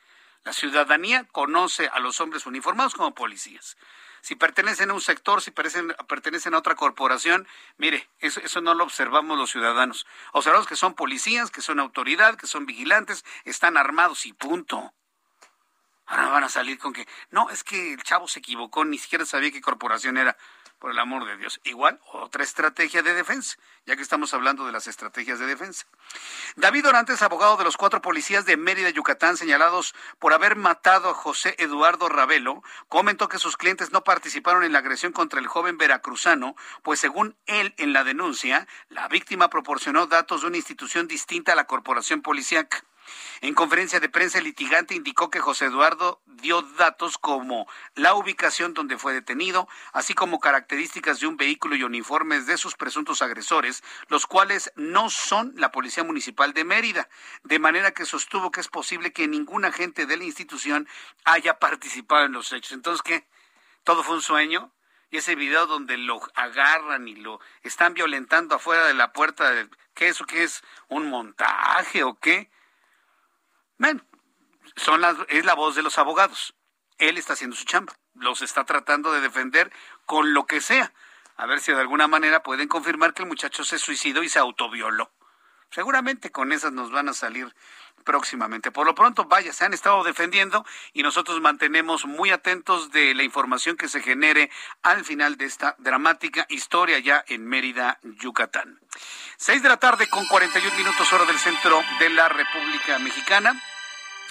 La ciudadanía conoce a los hombres uniformados como policías. Si pertenecen a un sector, si pertenecen, a otra corporación, mire, eso, eso no lo observamos los ciudadanos. Observamos que son policías, que son autoridad, que son vigilantes, están armados y punto. Ahora van a salir con que, no, es que el chavo se equivocó, ni siquiera sabía qué corporación era. Por el amor de Dios. Igual, otra estrategia de defensa, ya que estamos hablando de las estrategias de defensa. David Orantes, abogado de los cuatro policías de Mérida, Yucatán, señalados por haber matado a José Eduardo Ravelo, comentó que sus clientes no participaron en la agresión contra el joven veracruzano, pues según él en la denuncia, la víctima proporcionó datos de una institución distinta a la corporación policíaca. En conferencia de prensa, el litigante indicó que José Eduardo dio datos como la ubicación donde fue detenido, así como características de un vehículo y uniformes de sus presuntos agresores, los cuales no son la Policía Municipal de Mérida, de manera que sostuvo que es posible que ningún agente de la institución haya participado en los hechos. Entonces, ¿qué? ¿Todo fue un sueño? y ese video donde lo agarran y lo están violentando afuera de la puerta, de, ¿qué eso qué es? ¿Un montaje o qué? Bueno, son es la voz de los abogados. Él está haciendo su chamba. Los está tratando de defender con lo que sea. A ver si de alguna manera pueden confirmar que el muchacho se suicidó y se autovioló. Seguramente con esas nos van a salir próximamente. Por lo pronto, vaya, se han estado defendiendo y nosotros mantenemos muy atentos de la información que se genere al final de esta dramática historia ya en Mérida, Yucatán. Seis de la tarde con 41 minutos hora del centro de la República Mexicana.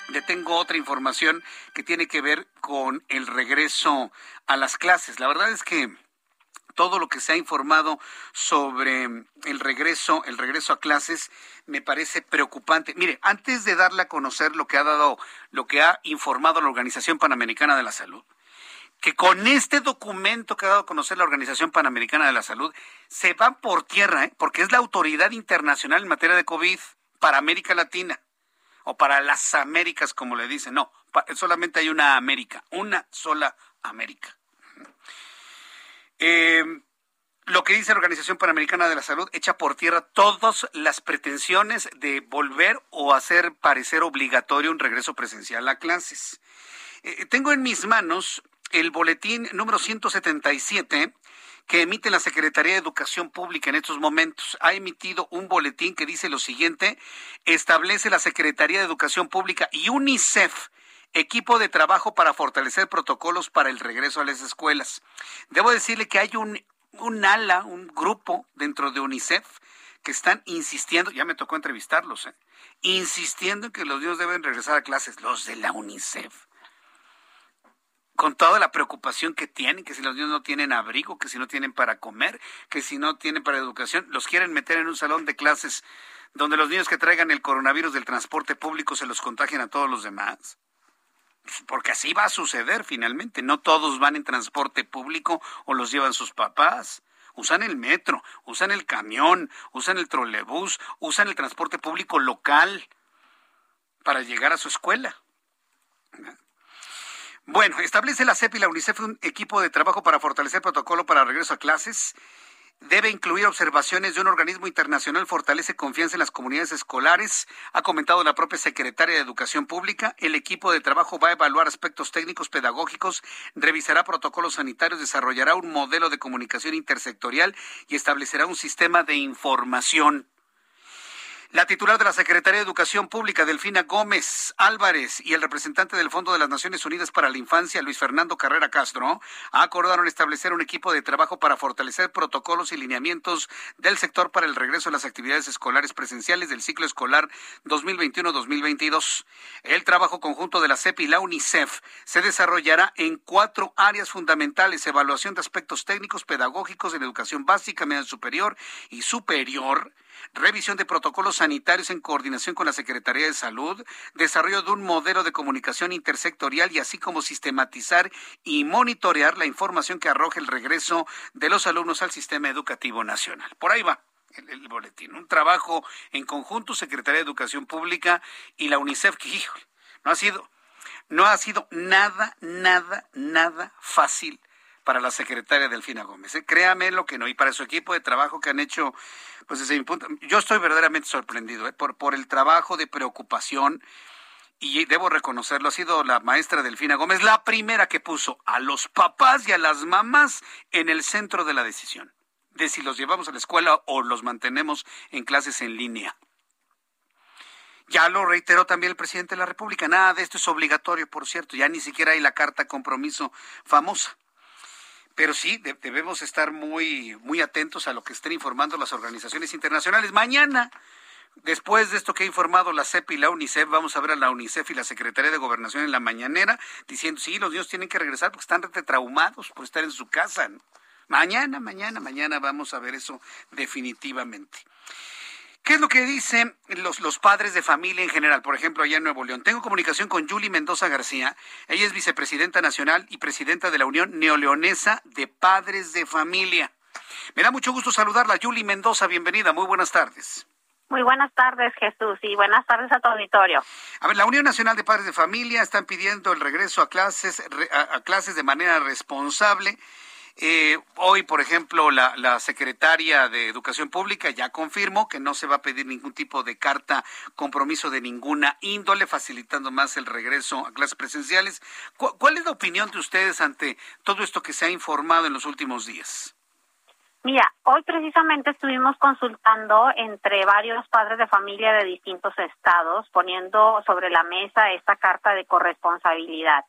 Le tengo otra información que tiene que ver con el regreso a las clases. La verdad es que todo lo que se ha informado sobre el regreso, el regreso a clases, me parece preocupante. Mire, antes de darle a conocer lo que ha dado, lo que ha informado la Organización Panamericana de la Salud, que con este documento que ha dado a conocer la Organización Panamericana de la Salud, se van por tierra, ¿eh? porque es la autoridad internacional en materia de COVID para América Latina, o para las Américas, como le dicen. No, solamente hay una América, una sola América. Eh, lo que dice la Organización Panamericana de la Salud echa por tierra todas las pretensiones de volver o hacer parecer obligatorio un regreso presencial a clases. Eh, tengo en mis manos el boletín número 177 que emite la Secretaría de Educación Pública en estos momentos. Ha emitido un boletín que dice lo siguiente, establece la Secretaría de Educación Pública y UNICEF equipo de trabajo para fortalecer protocolos para el regreso a las escuelas. Debo decirle que hay un, un ala, un grupo dentro de UNICEF que están insistiendo, ya me tocó entrevistarlos, ¿eh? insistiendo en que los niños deben regresar a clases, los de la UNICEF. Con toda la preocupación que tienen, que si los niños no tienen abrigo, que si no tienen para comer, que si no tienen para educación, los quieren meter en un salón de clases donde los niños que traigan el coronavirus del transporte público se los contagien a todos los demás porque así va a suceder finalmente. No todos van en transporte público o los llevan sus papás. Usan el metro, usan el camión, usan el trolebús, usan el transporte público local. para llegar a su escuela. Bueno, establece la CEP y la UNICEF un equipo de trabajo para fortalecer protocolo para regreso a clases debe incluir observaciones de un organismo internacional, fortalece confianza en las comunidades escolares, ha comentado la propia secretaria de Educación Pública. El equipo de trabajo va a evaluar aspectos técnicos pedagógicos, revisará protocolos sanitarios, desarrollará un modelo de comunicación intersectorial y establecerá un sistema de información. La titular de la Secretaría de Educación Pública, Delfina Gómez Álvarez, y el representante del Fondo de las Naciones Unidas para la Infancia, Luis Fernando Carrera Castro, acordaron establecer un equipo de trabajo para fortalecer protocolos y lineamientos del sector para el regreso a las actividades escolares presenciales del ciclo escolar 2021-2022. El trabajo conjunto de la CEP y la UNICEF se desarrollará en cuatro áreas fundamentales, evaluación de aspectos técnicos, pedagógicos en educación básica, media superior y superior, revisión de protocolos sanitarios en coordinación con la Secretaría de Salud, desarrollo de un modelo de comunicación intersectorial y así como sistematizar y monitorear la información que arroje el regreso de los alumnos al sistema educativo nacional. Por ahí va. El, boletín, un trabajo en conjunto Secretaría de Educación Pública y la UNICEF que no ha sido no ha sido nada, nada, nada fácil para la secretaria Delfina Gómez. ¿eh? Créame lo que no. Y para su equipo de trabajo que han hecho, pues desde mi punto, yo estoy verdaderamente sorprendido ¿eh? por, por el trabajo de preocupación. Y debo reconocerlo, ha sido la maestra Delfina Gómez la primera que puso a los papás y a las mamás en el centro de la decisión, de si los llevamos a la escuela o los mantenemos en clases en línea. Ya lo reiteró también el presidente de la República. Nada de esto es obligatorio, por cierto. Ya ni siquiera hay la carta compromiso famosa. Pero sí, debemos estar muy, muy atentos a lo que estén informando las organizaciones internacionales. Mañana, después de esto que ha informado la CEP y la UNICEF, vamos a ver a la UNICEF y la Secretaría de Gobernación en la mañanera diciendo, sí, los niños tienen que regresar porque están traumados por estar en su casa. Mañana, mañana, mañana vamos a ver eso definitivamente. ¿Qué es lo que dicen los, los padres de familia en general? Por ejemplo, allá en Nuevo León. Tengo comunicación con Julie Mendoza García. Ella es vicepresidenta nacional y presidenta de la Unión Neoleonesa de Padres de Familia. Me da mucho gusto saludarla. Julie Mendoza, bienvenida. Muy buenas tardes. Muy buenas tardes, Jesús, y buenas tardes a tu auditorio. A ver, la Unión Nacional de Padres de Familia están pidiendo el regreso a clases, a clases de manera responsable eh, hoy, por ejemplo, la, secretaria de Educación Pública ya confirmó que no se va a pedir ningún tipo de carta compromiso de ninguna índole, facilitando más el regreso a clases presenciales. ¿Cuál es la opinión de ustedes ante todo esto que se ha informado en los últimos días? Mira, hoy precisamente estuvimos consultando entre varios padres de familia de distintos estados, poniendo sobre la mesa esta carta de corresponsabilidad.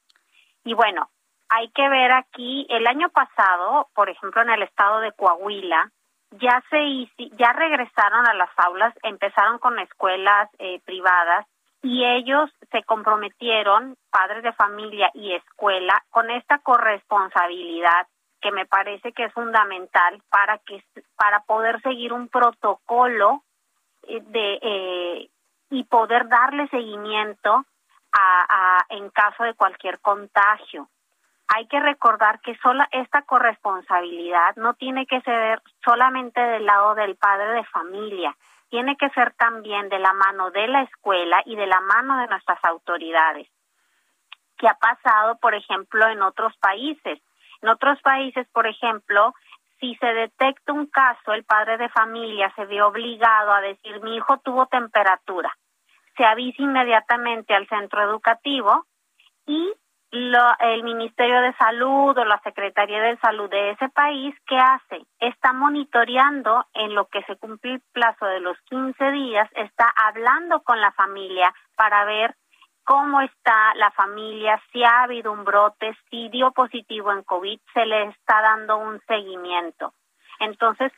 Y bueno, hay que ver aquí, el año pasado, por ejemplo, en el estado de Coahuila, ya se ya regresaron a las aulas, empezaron con escuelas eh, privadas y ellos se comprometieron, padres de familia y escuela, con esta corresponsabilidad que me parece que es fundamental para que para poder seguir un protocolo eh, de eh, y poder darle seguimiento a, a en caso de cualquier contagio hay que recordar que sola esta corresponsabilidad no tiene que ser solamente del lado del padre de familia, tiene que ser también de la mano de la escuela y de la mano de nuestras autoridades. ¿Qué ha pasado, por ejemplo, en otros países? En otros países, por ejemplo, si se detecta un caso, el padre de familia se ve obligado a decir mi hijo tuvo temperatura. Se avisa inmediatamente al centro educativo y el Ministerio de Salud o la Secretaría de Salud de ese país, ¿qué hace? Está monitoreando en lo que se cumple el plazo de los 15 días, está hablando con la familia para ver cómo está la familia, si ha habido un brote, si dio positivo en COVID, se le está dando un seguimiento. Entonces,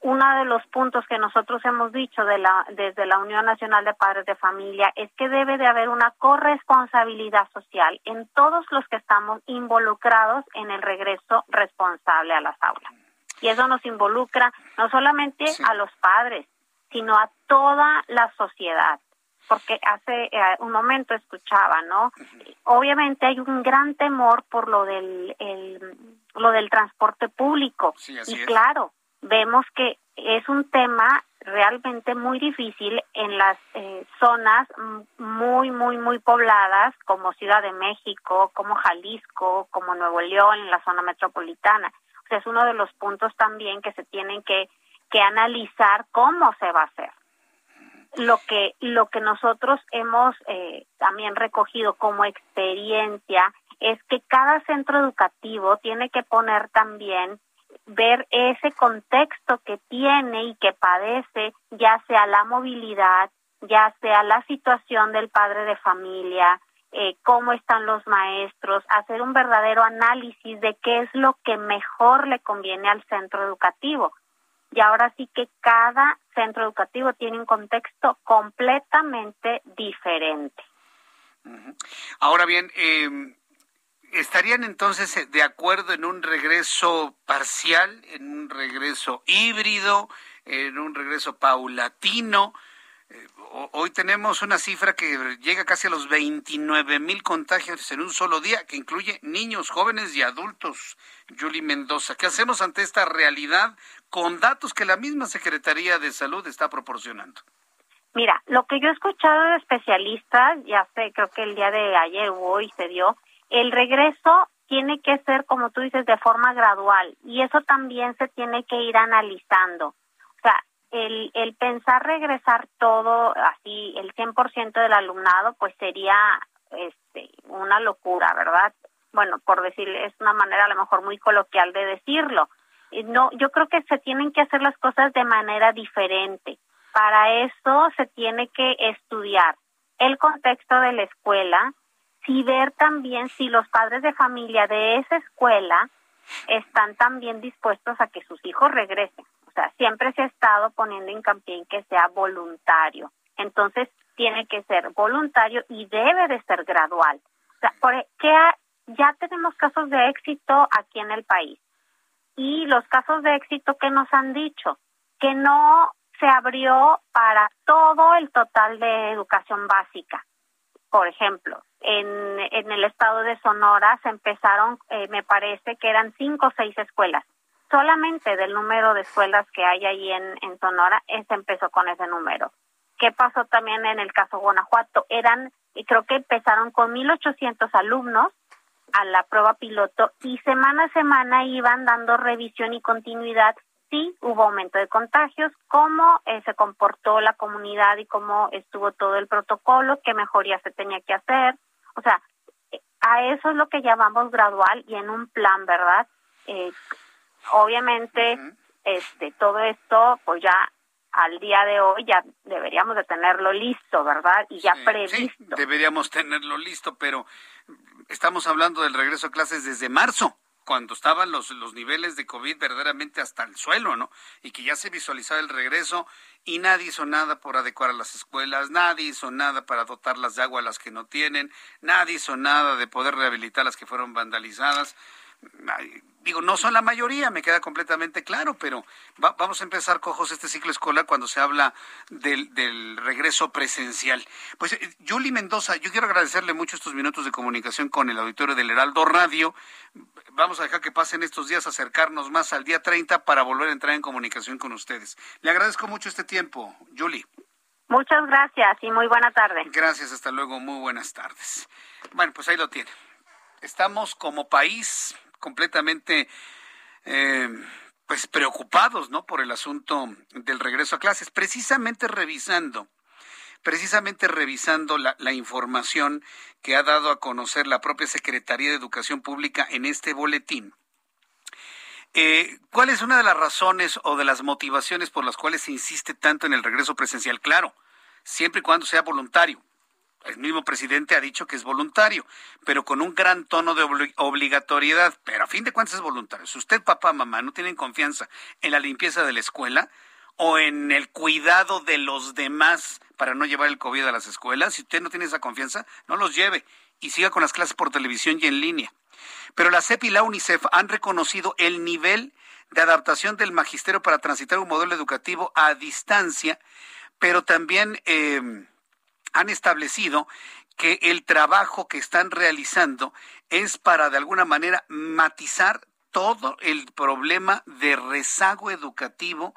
uno de los puntos que nosotros hemos dicho de la, desde la Unión Nacional de Padres de Familia es que debe de haber una corresponsabilidad social en todos los que estamos involucrados en el regreso responsable a las aulas. Y eso nos involucra no solamente a los padres, sino a toda la sociedad. Porque hace eh, un momento escuchaba, ¿no? Obviamente hay un gran temor por lo del, lo del transporte público. y claro, vemos que es un tema realmente muy difícil en las eh, zonas muy, muy, muy pobladas como Ciudad de México, como Jalisco, como Nuevo León, en la zona metropolitana. O sea, es uno de los puntos también que se tienen que, que analizar cómo se va a hacer. Lo que, lo que nosotros hemos eh, también recogido como experiencia es que cada centro educativo tiene que poner también ver ese contexto que tiene y que padece, ya sea la movilidad, ya sea la situación del padre de familia, eh, cómo están los maestros, hacer un verdadero análisis de qué es lo que mejor le conviene al centro educativo. Y ahora sí que cada centro educativo tiene un contexto completamente diferente. Ahora bien, eh, ¿Estarían entonces eh, de acuerdo en un regreso parcial, en un regreso híbrido, en un regreso paulatino? Eh, hoy tenemos una cifra que llega casi a los 29 mil contagios en un solo día, que incluye niños, jóvenes y adultos. Julie Mendoza, ¿qué hacemos ante esta realidad con datos que la misma Secretaría de Salud está proporcionando? Mira, lo que yo he escuchado de especialistas, ya sé, creo que el día de ayer o hoy se dio, el regreso tiene que ser, como tú dices, de forma gradual y eso también se tiene que ir analizando. O sea, el, el pensar regresar todo así, el 100% del alumnado, pues sería este, una locura, ¿verdad? Bueno, por decirle, es una manera a lo mejor muy coloquial de decirlo. No, yo creo que se tienen que hacer las cosas de manera diferente. Para eso se tiene que estudiar el contexto de la escuela, y ver también si los padres de familia de esa escuela están también dispuestos a que sus hijos regresen. O sea, siempre se ha estado poniendo hincapié en que sea voluntario. Entonces, tiene que ser voluntario y debe de ser gradual. O sea, porque ya tenemos casos de éxito aquí en el país. Y los casos de éxito que nos han dicho, que no se abrió para todo el total de educación básica. Por ejemplo, en, en el estado de Sonora se empezaron, eh, me parece que eran cinco o seis escuelas. Solamente del número de escuelas que hay ahí en, en Sonora, se empezó con ese número. ¿Qué pasó también en el caso Guanajuato? Eran, y creo que empezaron con 1.800 alumnos a la prueba piloto y semana a semana iban dando revisión y continuidad sí hubo aumento de contagios, cómo eh, se comportó la comunidad y cómo estuvo todo el protocolo, qué mejoría se tenía que hacer. O sea, a eso es lo que llamamos gradual y en un plan, ¿verdad? Eh, obviamente, este, todo esto, pues ya al día de hoy ya deberíamos de tenerlo listo, ¿verdad? Y ya previsto. deberíamos tenerlo listo, pero estamos hablando del regreso a clases desde marzo cuando estaban los, los niveles de COVID verdaderamente hasta el suelo, ¿no? Y que ya se visualizaba el regreso y nadie hizo nada por adecuar a las escuelas, nadie hizo nada para dotarlas de agua a las que no tienen, nadie hizo nada de poder rehabilitar las que fueron vandalizadas digo, no son la mayoría, me queda completamente claro, pero vamos a empezar, cojos, este ciclo escolar cuando se habla del, del regreso presencial. Pues, eh, Julie Mendoza, yo quiero agradecerle mucho estos minutos de comunicación con el auditorio del Heraldo Radio. Vamos a dejar que pasen estos días, acercarnos más al día 30 para volver a entrar en comunicación con ustedes. Le agradezco mucho este tiempo, Julie. Muchas gracias y muy buena tarde. Gracias, hasta luego, muy buenas tardes. Bueno, pues ahí lo tiene. Estamos como país completamente eh, pues preocupados ¿no? por el asunto del regreso a clases, precisamente revisando precisamente revisando la, información que ha dado a conocer la propia Secretaría de Educación Pública en este boletín. Eh, ¿Cuál es una de las razones o de las motivaciones por las cuales se insiste tanto en el regreso presencial? Claro, siempre y cuando sea voluntario el mismo presidente ha dicho que es voluntario, pero con un gran tono de obligatoriedad. Pero a fin de cuentas es voluntario. Si usted, papá, mamá, no tienen confianza en la limpieza de la escuela o en el cuidado de los demás para no llevar el COVID a las escuelas, si usted no tiene esa confianza, no los lleve y siga con las clases por televisión y en línea. Pero la CEP y la UNICEF han reconocido el nivel de adaptación del magisterio para transitar un modelo educativo a distancia, pero también... Eh, han establecido que el trabajo que están realizando es para de alguna manera matizar todo el problema de rezago educativo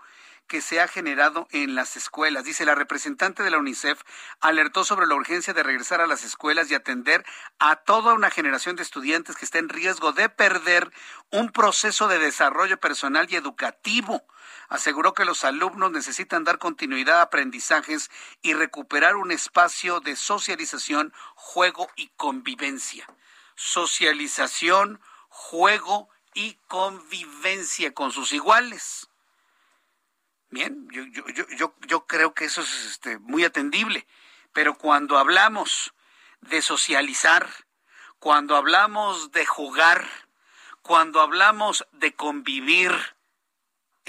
que se ha generado en las escuelas. Dice la representante de la UNICEF alertó sobre la urgencia de regresar a las escuelas y atender a toda una generación de estudiantes que está en riesgo de perder un proceso de desarrollo personal y educativo. Aseguró que los alumnos necesitan dar continuidad a aprendizajes y recuperar un espacio de socialización, juego y convivencia. Socialización, juego y convivencia con sus iguales. Bien, yo, yo, yo, yo creo que eso es este, muy atendible, pero cuando hablamos de socializar, cuando hablamos de jugar, cuando hablamos de convivir,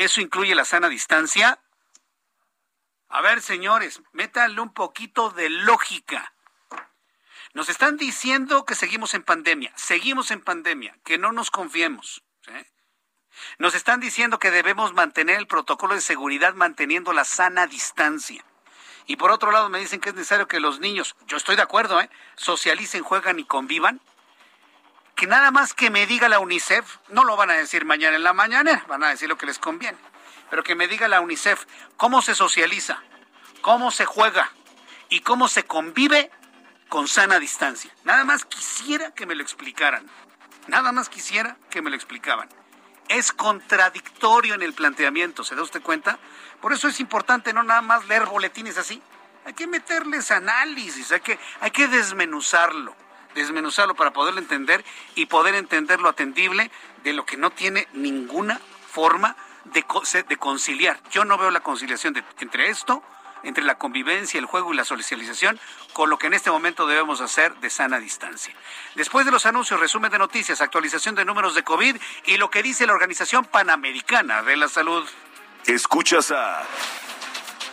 ¿eso incluye la sana distancia? A ver, señores, métanle un poquito de lógica. Nos están diciendo que seguimos en pandemia, seguimos en pandemia, que no nos confiemos. Nos están diciendo que debemos mantener el protocolo de seguridad manteniendo la sana distancia. Y por otro lado me dicen que es necesario que los niños, yo estoy de acuerdo, ¿eh? socialicen, juegan y convivan. Que nada más que me diga la UNICEF, no lo van a decir mañana en la mañana, van a decir lo que les conviene. Pero que me diga la UNICEF cómo se socializa, cómo se juega y cómo se convive con sana distancia. Nada más quisiera que me lo explicaran. Nada más quisiera que me lo explicaban es contradictorio en el planteamiento, ¿se da usted cuenta? Por eso es importante no nada más leer boletines así, hay que meterles análisis, hay que, hay que desmenuzarlo, desmenuzarlo para poderlo entender y poder entender lo atendible de lo que no tiene ninguna forma de, de conciliar. Yo no veo la conciliación entre esto entre la convivencia, el juego y la socialización, con lo que en este momento debemos hacer de sana distancia. Después de los anuncios, resumen de noticias, actualización de números de COVID y lo que dice la Organización Panamericana de la Salud. Escuchas a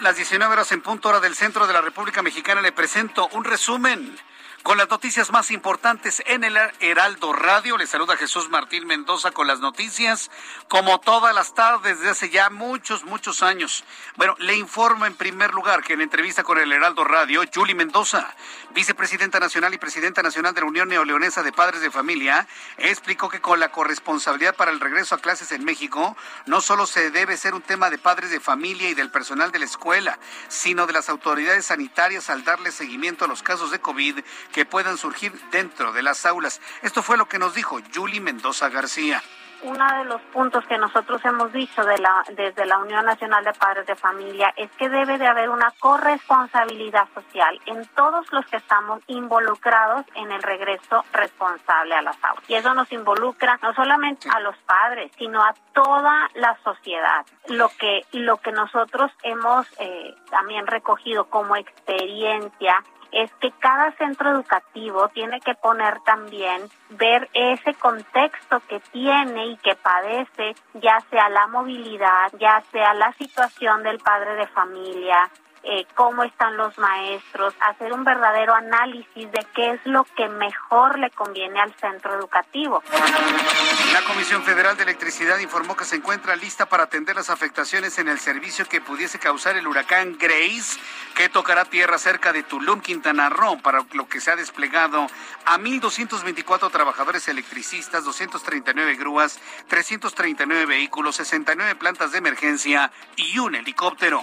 Las 19 horas en punto hora del centro de la República Mexicana, le presento un resumen con las noticias más importantes en el Heraldo Radio. Le saluda Jesús Martín Mendoza con las noticias, como todas las tardes desde hace ya muchos, muchos años. Bueno, le informo en primer lugar que en entrevista con el Heraldo Radio, Julie Mendoza, vicepresidenta nacional y presidenta nacional de la Unión Neoleonesa de Padres de Familia, explicó que con la corresponsabilidad para el regreso a clases en México, no solo se debe ser un tema de padres de familia y del personal de la escuela, sino de las autoridades sanitarias al darle seguimiento a los casos de COVID que puedan surgir dentro de las aulas. Esto fue lo que nos dijo Julie Mendoza García uno de los puntos que nosotros hemos dicho de la, desde la Unión Nacional de Padres de Familia es que debe de haber una corresponsabilidad social en todos los que estamos involucrados en el regreso responsable a las aulas. Y eso nos involucra no solamente a los padres, sino a toda la sociedad. Lo que, lo que nosotros hemos eh, también recogido como experiencia es que cada centro educativo tiene que poner también, ver ese contexto que tiene y que padece, ya sea la movilidad, ya sea la situación del padre de familia, eh, cómo están los maestros, hacer un verdadero análisis de qué es lo que mejor le conviene al centro educativo. La Comisión Federal de Electricidad informó que se encuentra lista para atender las afectaciones en el servicio que pudiese causar el huracán Grace, que tocará tierra cerca de Tulum, Quintana Roo, para lo que se ha desplegado a 1.224 trabajadores electricistas, 239 grúas, 339 vehículos, 69 plantas de emergencia y un helicóptero.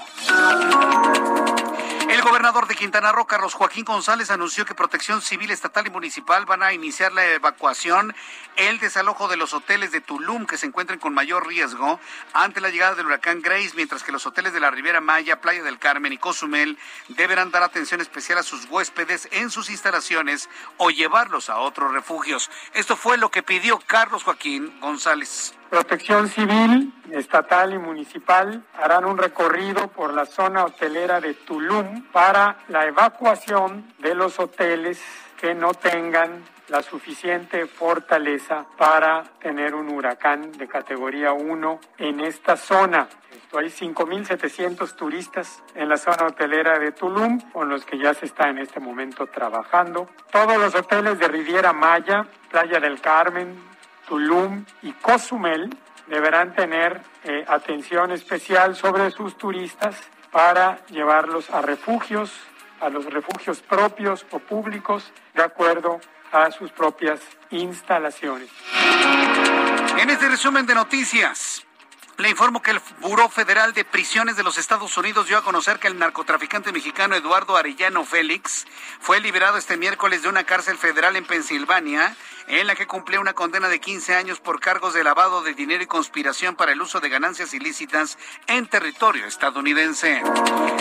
El gobernador de Quintana Roo, Carlos Joaquín González, anunció que Protección Civil Estatal y Municipal van a iniciar la evacuación, el desalojo de los hoteles de Tulum que se encuentren con mayor riesgo ante la llegada del huracán Grace, mientras que los hoteles de la Riviera Maya, Playa del Carmen y Cozumel deberán dar atención especial a sus huéspedes en sus instalaciones o llevarlos a otros refugios. Esto fue lo que pidió Carlos Joaquín González. Protección Civil, estatal y municipal harán un recorrido por la zona hotelera de Tulum para la evacuación de los hoteles que no tengan la suficiente fortaleza para tener un huracán de categoría 1 en esta zona. Hay 5.700 turistas en la zona hotelera de Tulum, con los que ya se está en este momento trabajando. Todos los hoteles de Riviera Maya, Playa del Carmen, Tulum y Cozumel deberán tener eh, atención especial sobre sus turistas para llevarlos a refugios, a los refugios propios o públicos, de acuerdo a sus propias instalaciones. En este resumen de noticias, le informo que el Buró Federal de Prisiones de los Estados Unidos dio a conocer que el narcotraficante mexicano Eduardo Arellano Félix fue liberado este miércoles de una cárcel federal en Pensilvania en la que cumplió una condena de 15 años por cargos de lavado de dinero y conspiración para el uso de ganancias ilícitas en territorio estadounidense.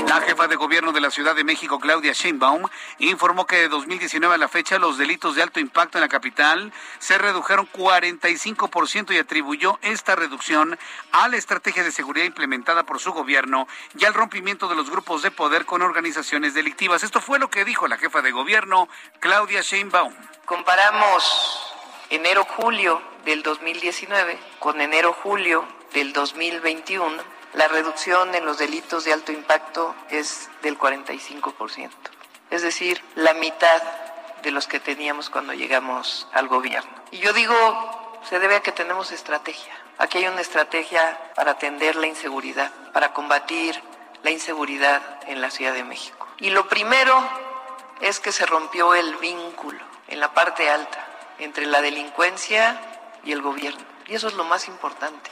La jefa de gobierno de la Ciudad de México, Claudia Sheinbaum, informó que de 2019 a la fecha los delitos de alto impacto en la capital se redujeron 45% y atribuyó esta reducción a la estrategia de seguridad implementada por su gobierno y al rompimiento de los grupos de poder con organizaciones delictivas. Esto fue lo que dijo la jefa de gobierno, Claudia Sheinbaum. Comparamos enero-julio del 2019 con enero-julio del 2021, la reducción en los delitos de alto impacto es del 45%, es decir, la mitad de los que teníamos cuando llegamos al gobierno. Y yo digo, se debe a que tenemos estrategia. Aquí hay una estrategia para atender la inseguridad, para combatir la inseguridad en la Ciudad de México. Y lo primero es que se rompió el vínculo en la parte alta entre la delincuencia y el gobierno. Y eso es lo más importante.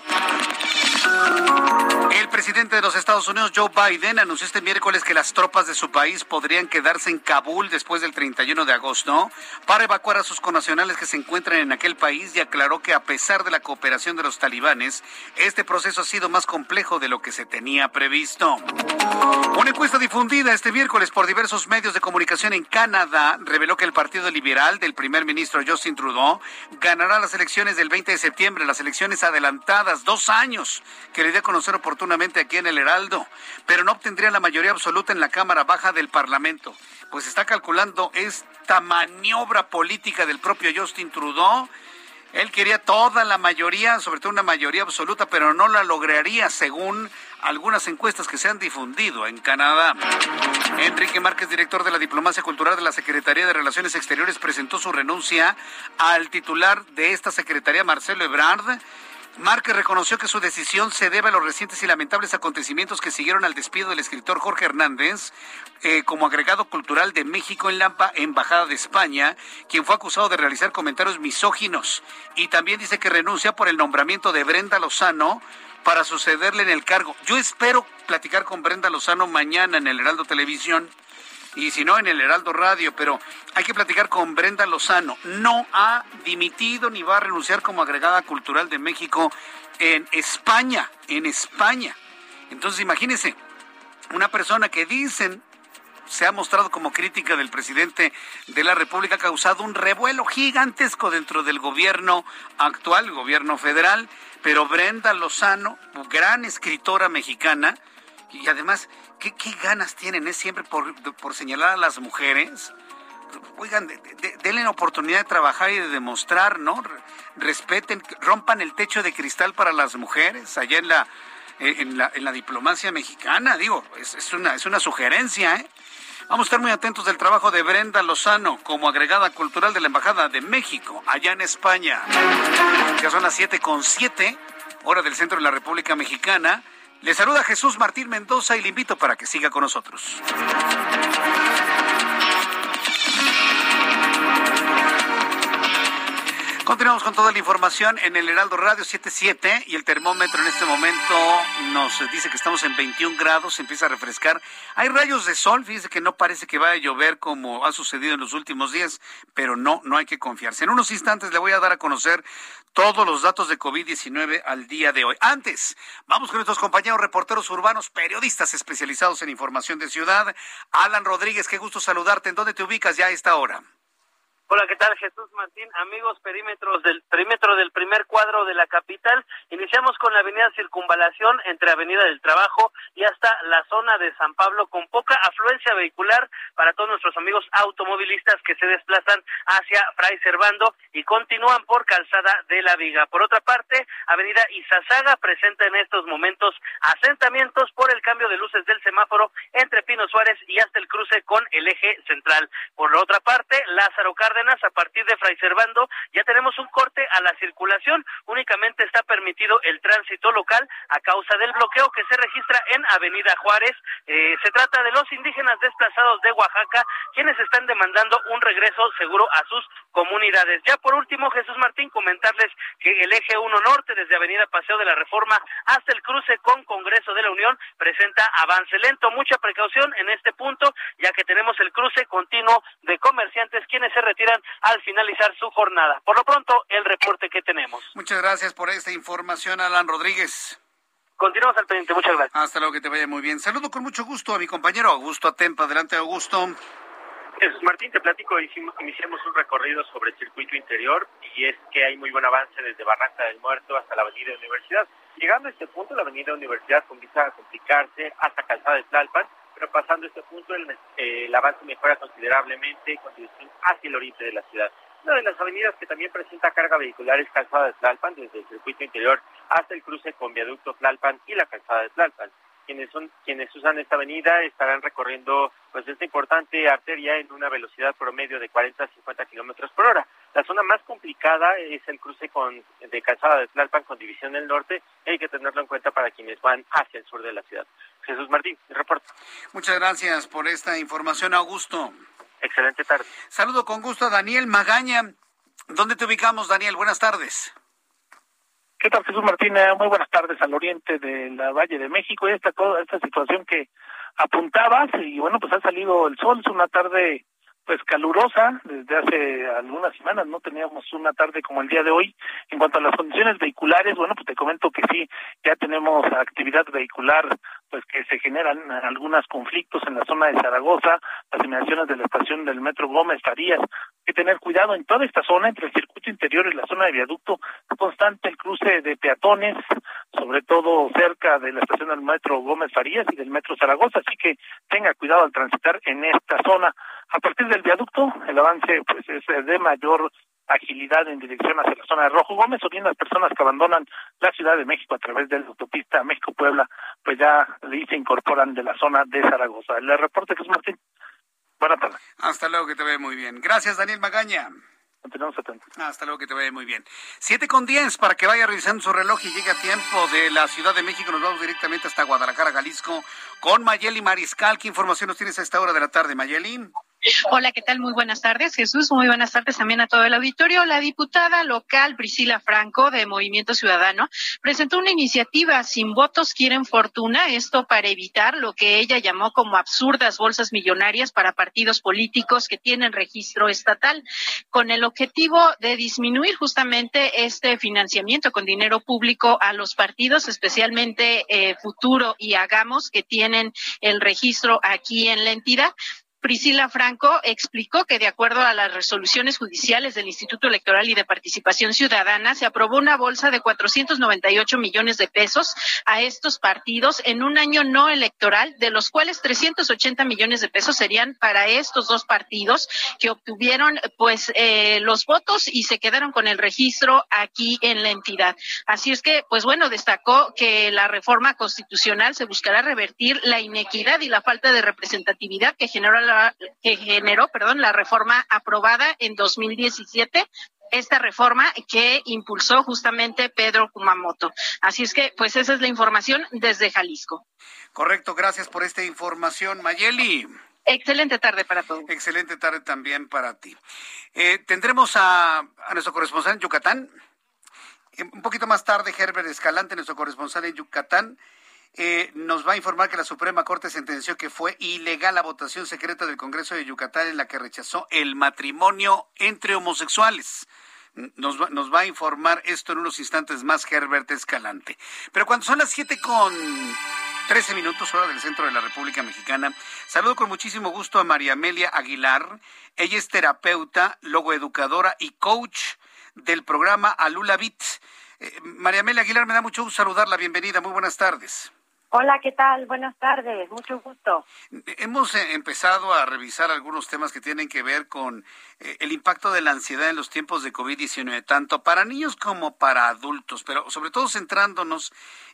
El presidente de los Estados Unidos, Joe Biden, anunció este miércoles que las tropas de su país podrían quedarse en Kabul después del 31 de agosto para evacuar a sus connacionales que se encuentran en aquel país y aclaró que a pesar de la cooperación de los talibanes, este proceso ha sido más complejo de lo que se tenía previsto. Una encuesta difundida este miércoles por diversos medios de comunicación en Canadá reveló que el Partido Liberal del primer ministro Justin Trudeau ganará las elecciones del 20 de septiembre, las elecciones adelantadas, dos años que le dio a conocer oportunamente aquí en el Heraldo, pero no obtendría la mayoría absoluta en la Cámara Baja del Parlamento. Pues está calculando esta maniobra política del propio Justin Trudeau. Él quería toda la mayoría, sobre todo una mayoría absoluta, pero no la lograría según algunas encuestas que se han difundido en Canadá. Enrique Márquez, director de la Diplomacia Cultural de la Secretaría de Relaciones Exteriores, presentó su renuncia al titular de esta Secretaría, Marcelo Ebrard. Márquez reconoció que su decisión se debe a los recientes y lamentables acontecimientos que siguieron al despido del escritor Jorge Hernández eh, como agregado cultural de México en la Embajada de España, quien fue acusado de realizar comentarios misóginos. Y también dice que renuncia por el nombramiento de Brenda Lozano para sucederle en el cargo. Yo espero platicar con Brenda Lozano mañana en el Heraldo Televisión y si no en el Heraldo Radio, pero hay que platicar con Brenda Lozano. No ha dimitido ni va a renunciar como agregada cultural de México en España, en España. Entonces imagínense, una persona que dicen se ha mostrado como crítica del presidente de la República, ha causado un revuelo gigantesco dentro del gobierno actual, gobierno federal, pero Brenda Lozano, gran escritora mexicana, y además, ¿qué, ganas tienen? Es siempre por, señalar a las mujeres. Oigan, denle la oportunidad de trabajar y de demostrar, ¿no? Respeten, rompan el techo de cristal para las mujeres allá en la, eh, en la, en la diplomacia mexicana. Digo, es, es, una, es una sugerencia, ¿eh? Vamos a estar muy atentos del trabajo de Brenda Lozano como agregada cultural de la Embajada de México, allá en España. Ya son las 7 con 7, hora del centro de la República Mexicana. Le saluda Jesús Martín Mendoza y le invito para que siga con nosotros. Continuamos con toda la información en el Heraldo Radio 77 y el termómetro en este momento nos dice que estamos en 21 grados, empieza a refrescar. Hay rayos de sol, fíjese que no parece que vaya a llover como ha sucedido en los últimos días, pero no, no hay que confiarse. En unos instantes le voy a dar a conocer todos los datos de COVID-19 al día de hoy. Antes, vamos con nuestros compañeros reporteros urbanos, periodistas especializados en información de ciudad. Alan Rodríguez, qué gusto saludarte. ¿En dónde te ubicas ya a esta hora? Hola, ¿qué tal? Jesús Martín, amigos perímetros del perímetro del primer cuadro de la capital. Iniciamos con la avenida Circunvalación entre Avenida del Trabajo y hasta la zona de San Pablo con poca afluencia vehicular para todos nuestros amigos automovilistas que se desplazan hacia Fray Servando y continúan por Calzada de la Viga. Por otra parte, Avenida Izazaga presenta en estos momentos asentamientos por el cambio de luces del semáforo entre Pino Suárez y hasta el cruce con el eje central. Por la otra parte, Lázaro Cárdenas a partir de Fray Servando, ya tenemos un corte a la circulación. Únicamente está permitido el tránsito local a causa del bloqueo que se registra en Avenida Juárez. Eh, se trata de los indígenas desplazados de Oaxaca, quienes están demandando un regreso seguro a sus comunidades. Ya por último, Jesús Martín, comentarles que el eje 1 Norte, desde Avenida Paseo de la Reforma hasta el cruce con Congreso de la Unión, presenta avance lento. Mucha precaución en este punto, ya que tenemos el cruce continuo de comerciantes quienes se retiran al finalizar su jornada. Por lo pronto, el reporte que tenemos. Muchas gracias por esta información, Alan Rodríguez. Continuamos al pendiente, muchas gracias. Hasta luego, que te vaya muy bien. Saludo con mucho gusto a mi compañero Augusto Atempa. Adelante, Augusto. Jesús Martín, te platico, iniciamos un recorrido sobre el circuito interior y es que hay muy buen avance desde Barranca del Muerto hasta la Avenida Universidad. Llegando a este punto, la Avenida Universidad comienza a complicarse hasta Calzada de Tlalpan, pero pasando este punto el, eh, el avance mejora considerablemente con dirección hacia el oriente de la ciudad. Una de las avenidas que también presenta carga vehicular es Calzada de Tlalpan, desde el circuito interior hasta el cruce con Viaducto Tlalpan y la Calzada de Tlalpan. Quienes, son, quienes usan esta avenida estarán recorriendo pues esta importante arteria en una velocidad promedio de 40 a 50 kilómetros por hora. La zona más complicada es el cruce con, de Calzada de Tlalpan con División del Norte hay que tenerlo en cuenta para quienes van hacia el sur de la ciudad. Jesús Martín, reporte. Muchas gracias por esta información, Augusto. Excelente tarde. Saludo con gusto a Daniel Magaña. ¿Dónde te ubicamos, Daniel? Buenas tardes. ¿Qué tal, Jesús Martín? Muy buenas tardes al oriente de la Valle de México. Y esta, esta situación que apuntabas, y bueno, pues ha salido el sol. Es una tarde pues calurosa desde hace algunas semanas no teníamos una tarde como el día de hoy. En cuanto a las condiciones vehiculares bueno pues te comento que sí ya tenemos actividad vehicular pues que se generan algunos conflictos en la zona de Zaragoza las inmediaciones de la estación del metro Gómez Farías. Hay que tener cuidado en toda esta zona entre el circuito interior y la zona de viaducto constante el cruce de peatones sobre todo cerca de la estación del metro Gómez Farías y del metro Zaragoza. Así que tenga cuidado al transitar en esta zona a partir del viaducto, el avance pues es de mayor agilidad en dirección hacia la zona de Rojo Gómez o bien las personas que abandonan la Ciudad de México a través de la autopista México-Puebla, pues ya se incorporan de la zona de Zaragoza. El reporte que es Martín. Buenas tardes. Hasta luego, que te ve muy bien. Gracias, Daniel Magaña. Continuamos atentos. Hasta luego, que te vaya muy bien. Siete con diez, para que vaya revisando su reloj y llegue a tiempo de la Ciudad de México. Nos vamos directamente hasta Guadalajara, Jalisco, con Mayeli Mariscal. ¿Qué información nos tienes a esta hora de la tarde, Mayeli? Hola, ¿qué tal? Muy buenas tardes, Jesús. Muy buenas tardes también a todo el auditorio. La diputada local Priscila Franco de Movimiento Ciudadano presentó una iniciativa Sin votos quieren fortuna, esto para evitar lo que ella llamó como absurdas bolsas millonarias para partidos políticos que tienen registro estatal, con el objetivo de disminuir justamente este financiamiento con dinero público a los partidos, especialmente eh, Futuro y Hagamos, que tienen el registro aquí en la entidad. Priscila Franco explicó que de acuerdo a las resoluciones judiciales del Instituto Electoral y de Participación Ciudadana, se aprobó una bolsa de 498 millones de pesos a estos partidos en un año no electoral, de los cuales 380 millones de pesos serían para estos dos partidos que obtuvieron pues eh, los votos y se quedaron con el registro aquí en la entidad. Así es que, pues bueno, destacó que la reforma constitucional se buscará revertir la inequidad y la falta de representatividad que generó la que generó, perdón, la reforma aprobada en 2017 esta reforma que impulsó justamente Pedro Kumamoto. Así es que, pues esa es la información desde Jalisco. Correcto, gracias por esta información, Mayeli. Excelente tarde para todos. Excelente tarde también para ti. Eh, tendremos a, a, nuestro corresponsal en Yucatán. Eh, un poquito más tarde, Herbert Escalante, nuestro corresponsal en Yucatán, eh, nos va a informar que la Suprema Corte sentenció que fue ilegal la votación secreta del Congreso de Yucatán en la que rechazó el matrimonio entre homosexuales. Nos va, a informar esto en unos instantes más Herbert Escalante. Pero cuando son las siete con 13 minutos hora del centro de la República Mexicana. Saludo con muchísimo gusto a María Amelia Aguilar. Ella es terapeuta, logoeducadora y coach del programa Alula Bit. Eh, María Amelia Aguilar, me da mucho gusto saludarla. Bienvenida, muy buenas tardes. Hola, ¿qué tal? Buenas tardes, mucho gusto. Hemos eh, empezado a revisar algunos temas que tienen que ver con eh, el impacto de la ansiedad en los tiempos de COVID-19, tanto para niños como para adultos, pero sobre todo centrándonos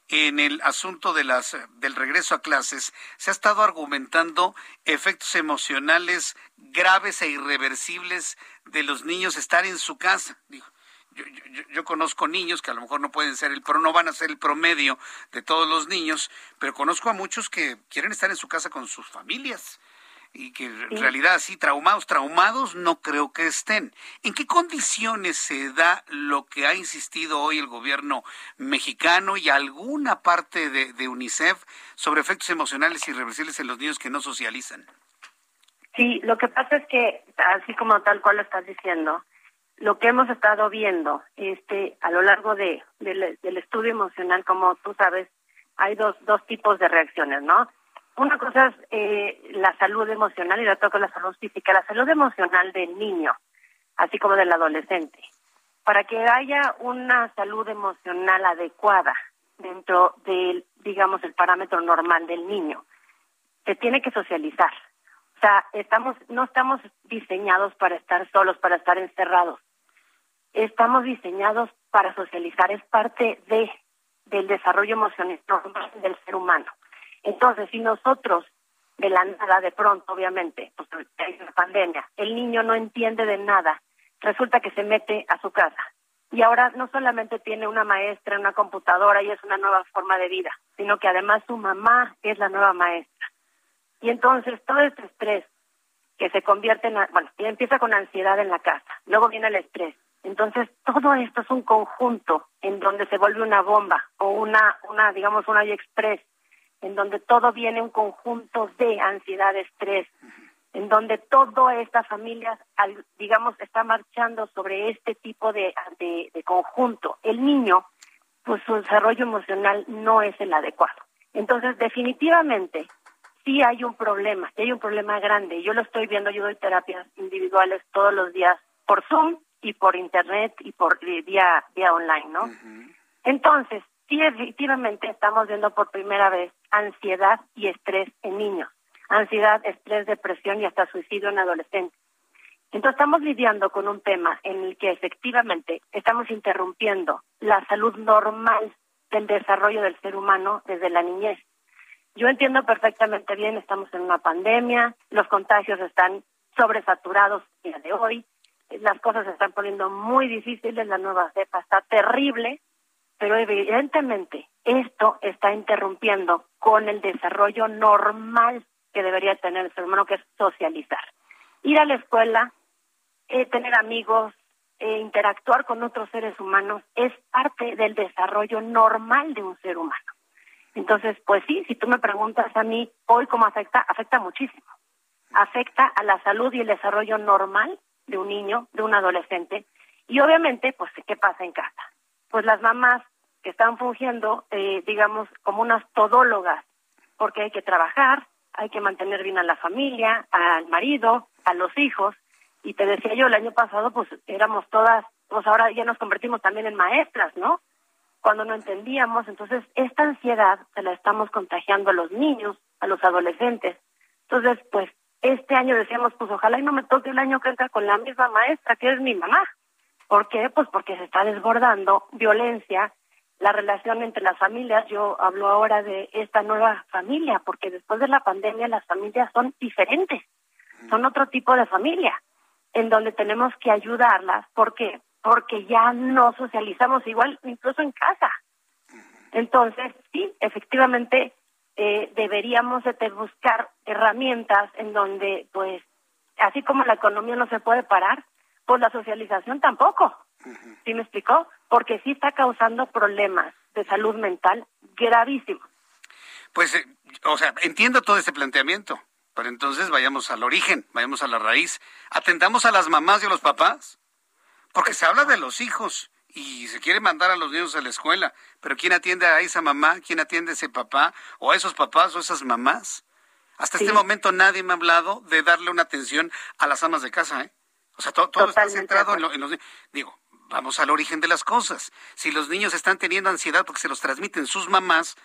en el asunto de las, del regreso a clases, se ha estado argumentando efectos emocionales graves e irreversibles de los niños estar en su casa. Yo, yo, yo, conozco niños que a lo mejor no pueden ser el pero no van a ser el promedio de todos los niños, pero conozco a muchos que quieren estar en su casa con sus familias y que en realidad así traumados, traumados no creo que estén. ¿En qué condiciones se da lo que ha insistido hoy el gobierno mexicano y alguna parte de, de UNICEF sobre efectos emocionales irreversibles en los niños que no socializan? Sí, lo que pasa es que, así como tal cual lo estás diciendo, lo que hemos estado viendo este a lo largo de, de, del estudio emocional, como tú sabes, hay dos, dos tipos de reacciones, ¿no? Una cosa es eh, la salud emocional y la otra es la salud física. La salud emocional del niño, así como del adolescente. Para que haya una salud emocional adecuada dentro del, digamos, el parámetro normal del niño, se tiene que socializar. O sea, estamos, no estamos diseñados para estar solos, para estar encerrados estamos diseñados para socializar, es parte de del desarrollo emocional del ser humano. Entonces, si nosotros de la nada, de pronto, obviamente, pues hay una pandemia, el niño no entiende de nada, resulta que se mete a su casa. Y ahora no solamente tiene una maestra, una computadora y es una nueva forma de vida, sino que además su mamá es la nueva maestra. Y entonces todo este estrés que se convierte en, bueno, empieza con ansiedad en la casa, luego viene el estrés, entonces, todo esto es un conjunto en donde se vuelve una bomba o una, una digamos, una express, en donde todo viene un conjunto de ansiedad, estrés, en donde toda esta familia, digamos, está marchando sobre este tipo de, de, conjunto. El niño, pues su desarrollo emocional no es el adecuado. Entonces, definitivamente, sí hay un problema, hay un problema grande. Yo lo estoy viendo, yo doy terapias individuales todos los días por Zoom y por internet y por vía vía online, ¿no? Entonces, sí efectivamente estamos viendo por primera vez ansiedad y estrés en niños, ansiedad, estrés, depresión y hasta suicidio en adolescentes. Entonces estamos lidiando con un tema en el que efectivamente estamos interrumpiendo la salud normal del desarrollo del ser humano desde la niñez. Yo entiendo perfectamente bien, estamos en una pandemia, los contagios están sobresaturados el día de hoy, las cosas se están poniendo muy difíciles, la nueva cepa está terrible, pero evidentemente esto está interrumpiendo con el desarrollo normal que debería tener el ser humano, que es socializar. Ir a la escuela, eh, tener amigos, eh, interactuar con otros seres humanos, es parte del desarrollo normal de un ser humano. Entonces, pues sí, si tú me preguntas a mí hoy cómo afecta, afecta muchísimo. Afecta a la salud y el desarrollo normal de un niño, de un adolescente. Y obviamente, pues, ¿qué pasa en casa? Pues las mamás que están fungiendo, eh, digamos, como unas todólogas, porque hay que trabajar, hay que mantener bien a la familia, al marido, a los hijos. Y te decía yo, el año pasado, pues éramos todas, pues ahora ya nos convertimos también en maestras, ¿no? Cuando no entendíamos, entonces esta ansiedad se la estamos contagiando a los niños, a los adolescentes. Entonces, pues este año decíamos, pues ojalá y no me toque el año que entra con la misma maestra, que es mi mamá. ¿Por qué? Pues porque se está desbordando violencia, la relación entre las familias. Yo hablo ahora de esta nueva familia, porque después de la pandemia las familias son diferentes, son otro tipo de familia, en donde tenemos que ayudarlas. ¿Por qué? Porque ya no socializamos igual, incluso en casa. Entonces, sí, efectivamente, eh, deberíamos de buscar herramientas en donde, pues, así como la economía no se puede parar, pues la socialización tampoco. ¿Sí me explicó? Porque sí está causando problemas de salud mental gravísimos. Pues, eh, o sea, entiendo todo ese planteamiento, pero entonces vayamos al origen, vayamos a la raíz. Atendamos a las mamás y a los papás, porque se habla de los hijos y se quiere mandar a los niños a la escuela, pero ¿quién atiende a esa mamá? ¿Quién atiende a ese papá? ¿O a esos papás o esas mamás? Hasta este momento nadie me ha hablado de darle una atención a las amas de casa, ¿eh? O sea, todo, está centrado en, en, los... Digo, vamos al origen de las cosas. Si los niños están teniendo ansiedad porque se los transmiten sus mamás,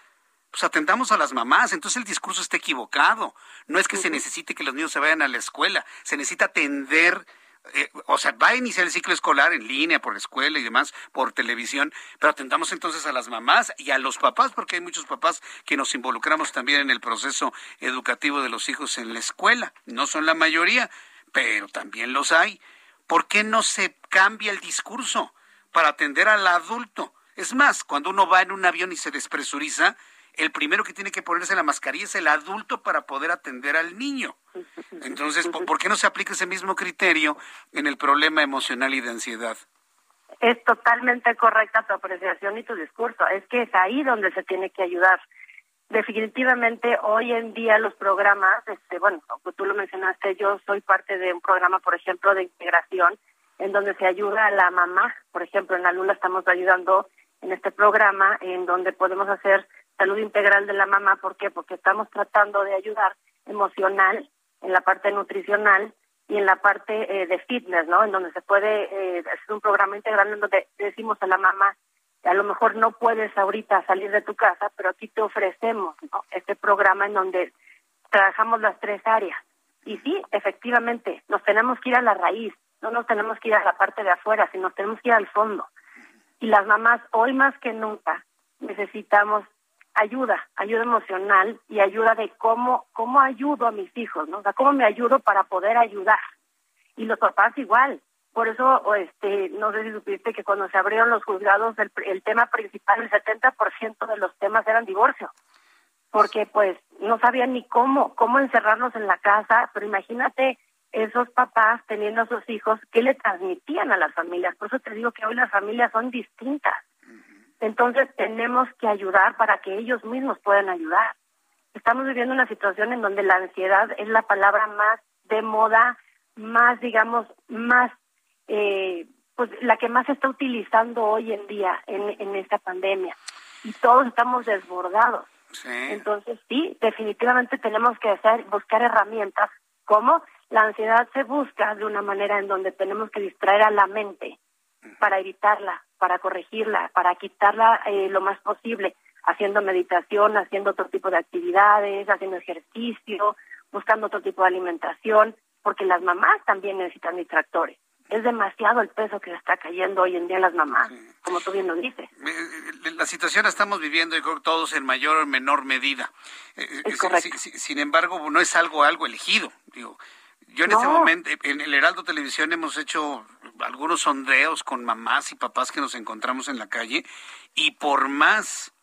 pues atendamos a las mamás. Entonces el discurso está equivocado. No es que se necesite que los niños se vayan a la escuela, se necesita atender eh, o sea, va a iniciar el ciclo escolar en línea, por la escuela y demás, por televisión, pero atendamos entonces a las mamás y a los papás, porque hay muchos papás que nos involucramos también en el proceso educativo de los hijos en la escuela. No son la mayoría, pero también los hay. ¿Por qué no se cambia el discurso para atender al adulto? Es más, cuando uno va en un avión y se despresuriza, el primero que tiene que ponerse la mascarilla es el adulto para poder atender al niño. Entonces, ¿por qué no se aplica ese mismo criterio en el problema emocional y de ansiedad? Es totalmente correcta tu apreciación y tu discurso. Es que es ahí donde se tiene que ayudar. Definitivamente hoy en día los programas, este, bueno, tú lo mencionaste, yo soy parte de un programa, por ejemplo, de integración, en donde se ayuda a la mamá. Por ejemplo, en la Lula estamos ayudando en este programa, en donde podemos hacer salud integral de la mamá. ¿Por qué? Porque estamos tratando de ayudar emocional, en la parte nutricional y en la parte eh, de fitness, ¿no? En donde se puede eh, hacer un programa integral en donde decimos a la mamá, a lo mejor no puedes ahorita salir de tu casa, pero aquí te ofrecemos este programa en donde trabajamos las tres áreas. Y sí, efectivamente, nos tenemos que ir a la raíz, no nos tenemos que ir a la parte de afuera, sino nos tenemos que ir al fondo. Y las mamás, hoy más que nunca, necesitamos ayuda, ayuda emocional y ayuda de cómo, cómo ayudo a mis hijos, ¿no? O sea, cómo me ayudo para poder ayudar. Y los papás igual. Por eso, este, no sé si supiste que cuando se abrieron los juzgados, el, el tema principal, el 70% de los temas eran divorcio. Porque, pues, no sabían ni cómo, cómo encerrarnos en la casa, pero imagínate esos papás teniendo a sus hijos, ¿qué le transmitían a las familias? Por eso te digo que hoy las familias son distintas entonces tenemos que ayudar para que ellos mismos puedan ayudar. Estamos viviendo una situación en donde la ansiedad es la palabra más de moda, más, digamos, más, eh, pues la que más se está utilizando hoy en día en, en esta pandemia. Y todos estamos desbordados. Entonces, sí, definitivamente tenemos que hacer, buscar herramientas. como La ansiedad se busca de una manera en donde tenemos que distraer a la mente para evitarla, para corregirla, para quitarla eh, lo más posible, haciendo meditación, haciendo otro tipo de actividades, haciendo ejercicio, buscando otro tipo de alimentación, porque las mamás también necesitan distractores. Es demasiado el peso que está cayendo hoy en día en las mamás, como tú bien lo dices. Eh, eh, la situación la estamos viviendo, y creo que todos en mayor o menor medida. sin embargo, no es algo, algo elegido. Digo, yo en este momento, en el Heraldo Televisión hemos hecho algunos sondeos con mamás y papás que nos encontramos en la calle y por más,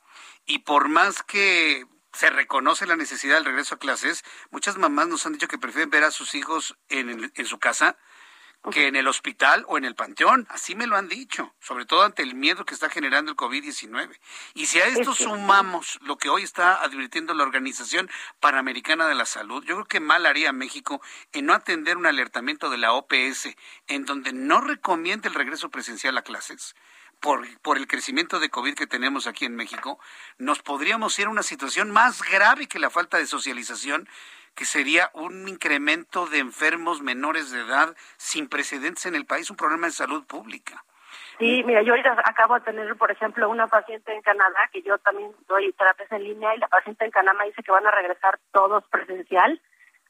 y por más que se reconoce la necesidad del regreso a clases, muchas mamás nos han dicho que prefieren ver a sus hijos en, en su casa que en el hospital o en el panteón. Así me lo han dicho, sobre todo ante el miedo que está generando el COVID-19. Y si a esto sumamos lo que hoy está advirtiendo la Organización Panamericana de la Salud, yo creo que mal haría México en no atender un alertamiento de la OPS en donde no recomienda el regreso presencial a clases. Por, por el crecimiento de COVID que tenemos aquí en México, nos podríamos ir a una situación más grave que la falta de socialización que sería un incremento de enfermos menores de edad sin precedentes en el país, un problema de salud pública. Sí, mira, yo ahorita acabo de tener, por ejemplo, una paciente en Canadá, que yo también doy terapias en línea, y la paciente en Canadá dice que van a regresar todos presencial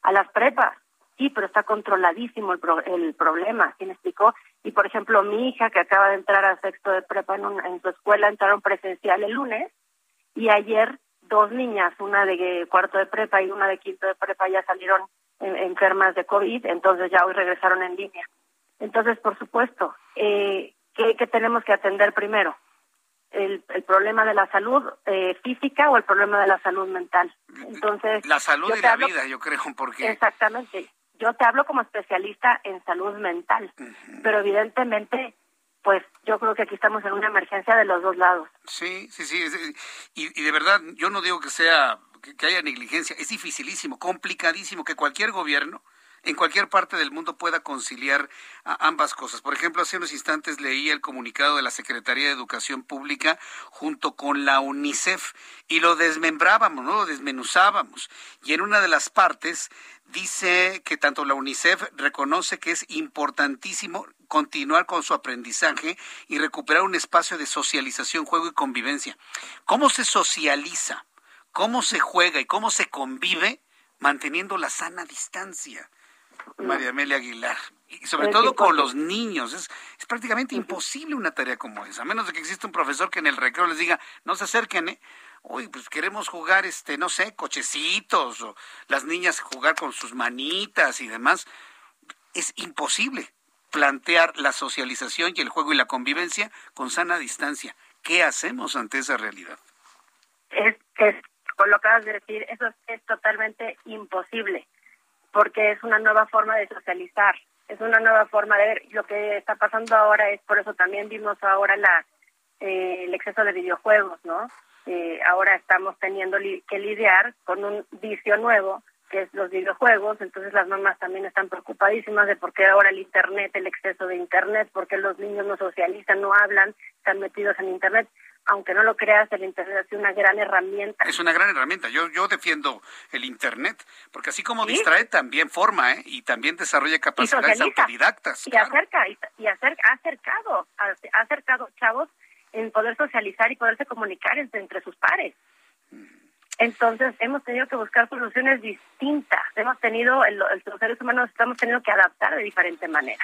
a las prepas. Sí, pero está controladísimo el, el problema, ¿sí me explicó? Y, por ejemplo, mi hija, que acaba de entrar a sexto de prepa en, en su escuela, entraron presencial el lunes, y ayer dos niñas, una de cuarto de prepa y una de quinto de prepa ya salieron enfermas de COVID, entonces ya hoy regresaron en línea. Entonces, por supuesto, eh, ¿qué, tenemos que atender primero? el, el problema de la salud eh, física o el problema de la salud mental. Entonces, la salud y la vida, yo creo, porque exactamente. Yo te hablo como especialista en salud mental, pero evidentemente, pues yo creo que aquí estamos en una emergencia de los dos lados. Sí, sí, sí, y, y de verdad, yo no digo que sea que haya negligencia, es dificilísimo, complicadísimo que cualquier gobierno en cualquier parte del mundo pueda conciliar ambas cosas. Por ejemplo, hace unos instantes leí el comunicado de la Secretaría de Educación Pública junto con la UNICEF y lo desmembrábamos, ¿no? lo desmenuzábamos. Y en una de las partes dice que tanto la UNICEF reconoce que es importantísimo continuar con su aprendizaje y recuperar un espacio de socialización, juego y convivencia. ¿Cómo se socializa? ¿Cómo se juega y cómo se convive manteniendo la sana distancia? María Amelia Aguilar. Y sobre todo con los niños. Es, es prácticamente imposible una tarea como esa, a menos de que exista un profesor que en el recreo les diga, no se acerquen, ¿eh? Uy, pues queremos jugar, este, no sé, cochecitos, o las niñas jugar con sus manitas y demás. Es imposible plantear la socialización y el juego y la convivencia con sana distancia. ¿Qué hacemos ante esa realidad? Es, es, con lo que acabas de decir, eso es totalmente imposible porque es una nueva forma de socializar, es una nueva forma de ver. Lo que está pasando ahora es, por eso también vimos ahora la eh, el exceso de videojuegos, ¿no? Eh, ahora estamos teniendo que lidiar con un vicio nuevo, que es los videojuegos, entonces las mamás también están preocupadísimas de por qué ahora el Internet, el exceso de Internet, por qué los niños no socializan, no hablan, están metidos en Internet aunque no lo creas, el Internet es una gran herramienta. Es una gran herramienta. Yo, yo defiendo el Internet, porque así como distrae, también forma ¿eh? y también desarrolla capacidades autodidactas. Y acerca, y, acerca, ha acercado, ha acercado chavos en poder socializar y poderse comunicar entre, sus pares. Entonces hemos tenido que buscar soluciones distintas. Hemos tenido, los seres humanos estamos teniendo que adaptar de diferente manera.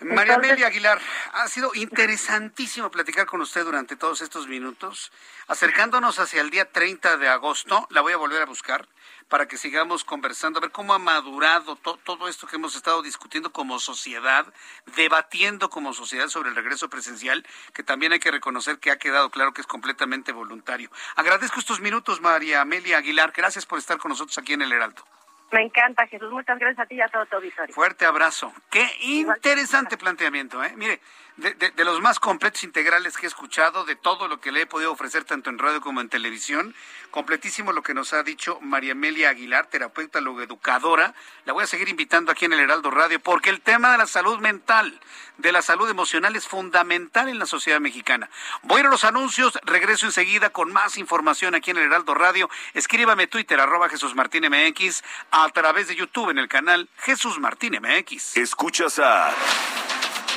María Amelia Aguilar, ha sido interesantísimo platicar con usted durante todos estos minutos. Acercándonos hacia el día 30 de agosto, la voy a volver a buscar para que sigamos conversando, a ver cómo ha madurado todo esto que hemos estado discutiendo como sociedad, debatiendo como sociedad sobre el regreso presencial, que también hay que reconocer que ha quedado claro que es completamente voluntario. Agradezco estos minutos, María Amelia Aguilar. Gracias por estar con nosotros aquí en el Heraldo. Me encanta, Jesús. Muchas gracias a ti y a todo tu auditorio. Fuerte abrazo. Qué interesante planteamiento, ¿eh? Mire, de, los más completos integrales que he escuchado, de todo lo que le he podido ofrecer tanto en radio como en televisión. Completísimo lo que nos ha dicho María Amelia Aguilar, terapeuta educadora. La voy a seguir invitando aquí en el Heraldo Radio porque el tema de la salud mental, de la salud emocional es fundamental en la sociedad mexicana. Voy a ir a los anuncios, regreso enseguida con más información aquí en el Heraldo Radio. Escríbame Twitter, arroba Jesús Martín MX, a través de YouTube en el canal Jesús Martín MX. Escuchas a...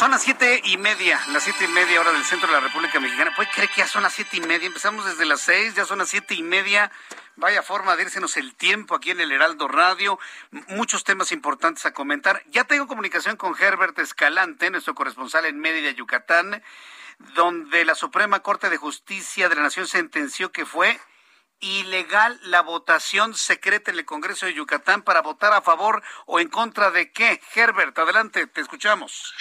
Son las siete y media, las siete y media hora del centro de la República Mexicana. ¿Puede creer que ya son las siete y media? Empezamos desde las seis, ya son las siete y media. Vaya forma de irsenos el tiempo aquí en el Heraldo Radio. Muchos temas importantes a comentar. Ya tengo comunicación con Herbert Escalante, nuestro corresponsal en Mérida, Yucatán, donde la Suprema Corte de Justicia de la Nación sentenció que fue ilegal la votación secreta en el Congreso de Yucatán para votar a favor o en contra de qué. Herbert, adelante, te escuchamos.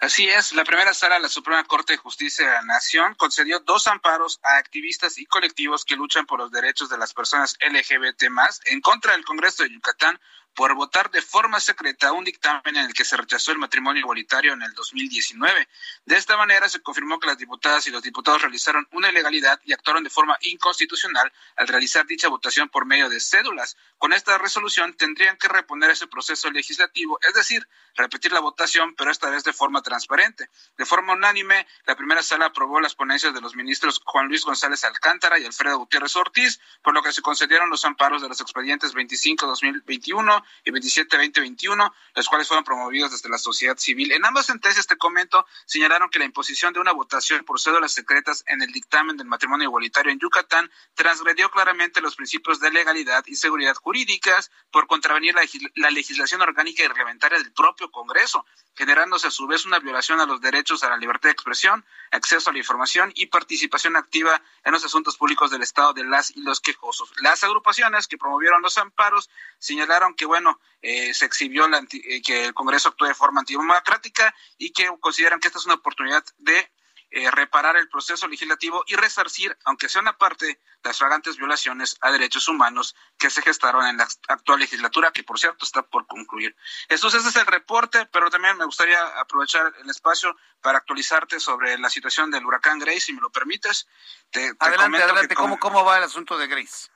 Así es, la primera sala de la Suprema Corte de Justicia de la Nación concedió dos amparos a activistas y colectivos que luchan por los derechos de las personas LGBT en contra del Congreso de Yucatán por votar de forma secreta un dictamen en el que se rechazó el matrimonio igualitario en el 2019. De esta manera se confirmó que las diputadas y los diputados realizaron una ilegalidad y actuaron de forma inconstitucional al realizar dicha votación por medio de cédulas. Con esta resolución tendrían que reponer ese proceso legislativo, es decir, repetir la votación, pero esta vez de forma transparente. De forma unánime, la primera sala aprobó las ponencias de los ministros Juan Luis González Alcántara y Alfredo Gutiérrez Ortiz, por lo que se concedieron los amparos de los expedientes 25-2021 y 27-2021, los cuales fueron promovidos desde la sociedad civil. En ambas sentencias, te comento, señalaron que la imposición de una votación por cédulas secretas en el dictamen del matrimonio igualitario en Yucatán transgredió claramente los principios de legalidad y seguridad jurídica jurídicas por contravenir la, legislación orgánica y reglamentaria del propio Congreso, generándose a su vez una violación a los derechos a la libertad de expresión, acceso a la información y participación activa en los asuntos públicos del Estado de las y los quejosos. Las agrupaciones que promovieron los amparos señalaron que, bueno, eh, se exhibió eh, que el Congreso actúe de forma antidemocrática y que consideran que esta es una oportunidad de eh, reparar el proceso legislativo y resarcir, aunque sea una parte, las fragantes violaciones a derechos humanos que se gestaron en la actual legislatura, que por cierto está por concluir. Entonces, ese es el reporte, pero también me gustaría aprovechar el espacio para actualizarte sobre la situación del huracán Grace, si me lo permites. Te, adelante, adelante, ¿Cómo, ¿cómo va el asunto de Grace?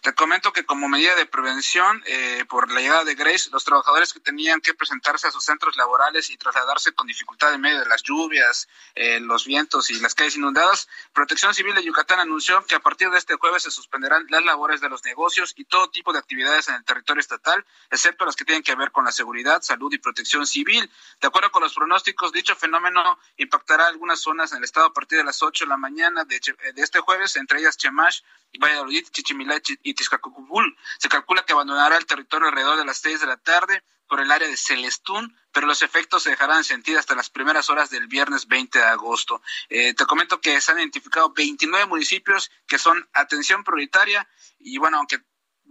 Te comento que como medida de prevención eh, por la llegada de Grace, los trabajadores que tenían que presentarse a sus centros laborales y trasladarse con dificultad en medio de las lluvias, eh, los vientos y las calles inundadas, Protección Civil de Yucatán anunció que a partir de este jueves se suspenderán las labores de los negocios y todo tipo de actividades en el territorio estatal, excepto las que tienen que ver con la seguridad, salud y protección civil. De acuerdo con los pronósticos, dicho fenómeno impactará algunas zonas en el estado a partir de las 8 de la mañana de, de este jueves, entre ellas Chemash, Valladolid, Chichimilá y Tizcacubul. Se calcula que abandonará el territorio alrededor de las 6 de la tarde por el área de Celestún, pero los efectos se dejarán sentir hasta las primeras horas del viernes 20 de agosto. Eh, te comento que se han identificado 29 municipios que son atención prioritaria y bueno, aunque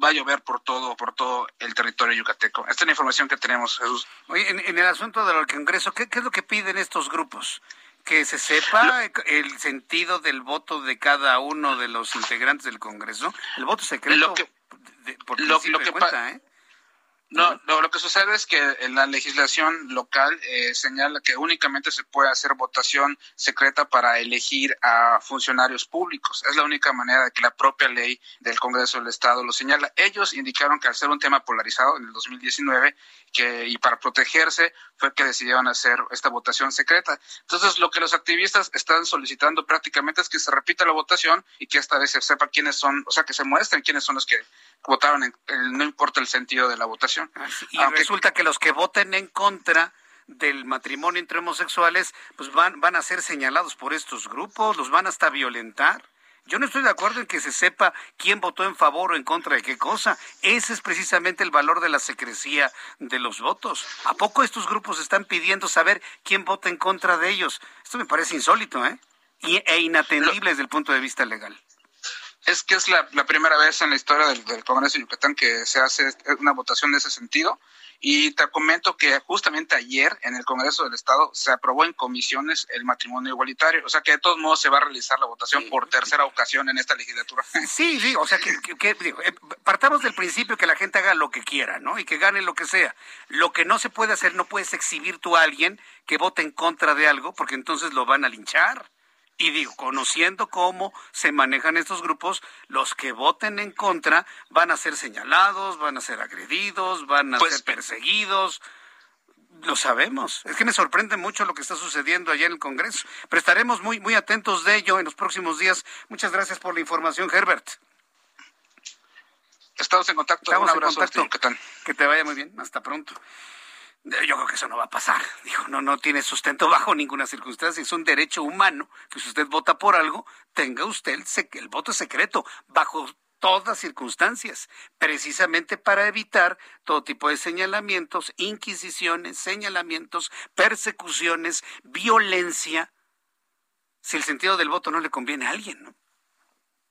va a llover por todo, por todo el territorio yucateco. Esta es la información que tenemos, Jesús. Oye, en, el asunto del Congreso, ¿qué, ¿qué, es lo que piden estos grupos? Que se sepa el sentido del voto de cada uno de los integrantes del Congreso. El voto secreto, lo que, por lo, que cuenta, ¿eh? No, lo, que sucede es que en la legislación local eh, señala que únicamente se puede hacer votación secreta para elegir a funcionarios públicos. Es la única manera de que la propia ley del Congreso del Estado lo señala. Ellos indicaron que al ser un tema polarizado en el 2019 que, y para protegerse fue que decidieron hacer esta votación secreta. Entonces, lo que los activistas están solicitando prácticamente es que se repita la votación y que esta vez se sepa quiénes son, o sea, que se muestren quiénes son los que votaron, en, no importa el sentido de la votación. y resulta que los que voten en contra del matrimonio entre homosexuales, pues van, van a ser señalados por estos grupos, los van hasta violentar. Yo no estoy de acuerdo en que se sepa quién votó en favor o en contra de qué cosa. Ese es precisamente el valor de la secrecía de los votos. ¿A poco estos grupos están pidiendo saber quién vota en contra de ellos? Esto me parece insólito, ¿eh? e inatendible desde el punto de vista legal es que es la, primera vez en la historia del, Congreso de Yucatán que se hace una votación de ese sentido. Y te comento que justamente ayer en el Congreso del Estado se aprobó en comisiones el matrimonio igualitario. O sea que de todos modos se va a realizar la votación por tercera ocasión en esta legislatura. Sí, sí, o sea que, eh, partamos del principio que la gente haga lo que quiera, ¿no? Y que gane lo que sea. Lo que no se puede hacer, no puedes exhibir tú a alguien que vote en contra de algo, porque entonces lo van a linchar. Y digo, conociendo cómo se manejan estos grupos, los que voten en contra van a ser señalados, van a ser agredidos, van a pues ser perseguidos. Lo sabemos. Es que me sorprende mucho lo que está sucediendo allá en el Congreso. Pero estaremos muy, muy atentos de ello en los próximos días. Muchas gracias por la información, Herbert. Estamos en contacto. Estamos en contacto. Que te vaya muy bien. Hasta pronto. Yo creo que eso no va a pasar. Dijo, no, no tiene sustento bajo ninguna circunstancia. Es un derecho humano que si usted vota por algo, tenga usted el, el voto secreto bajo todas circunstancias, precisamente para evitar todo tipo de señalamientos, inquisiciones, señalamientos, persecuciones, violencia, si el sentido del voto no le conviene a alguien, ¿no?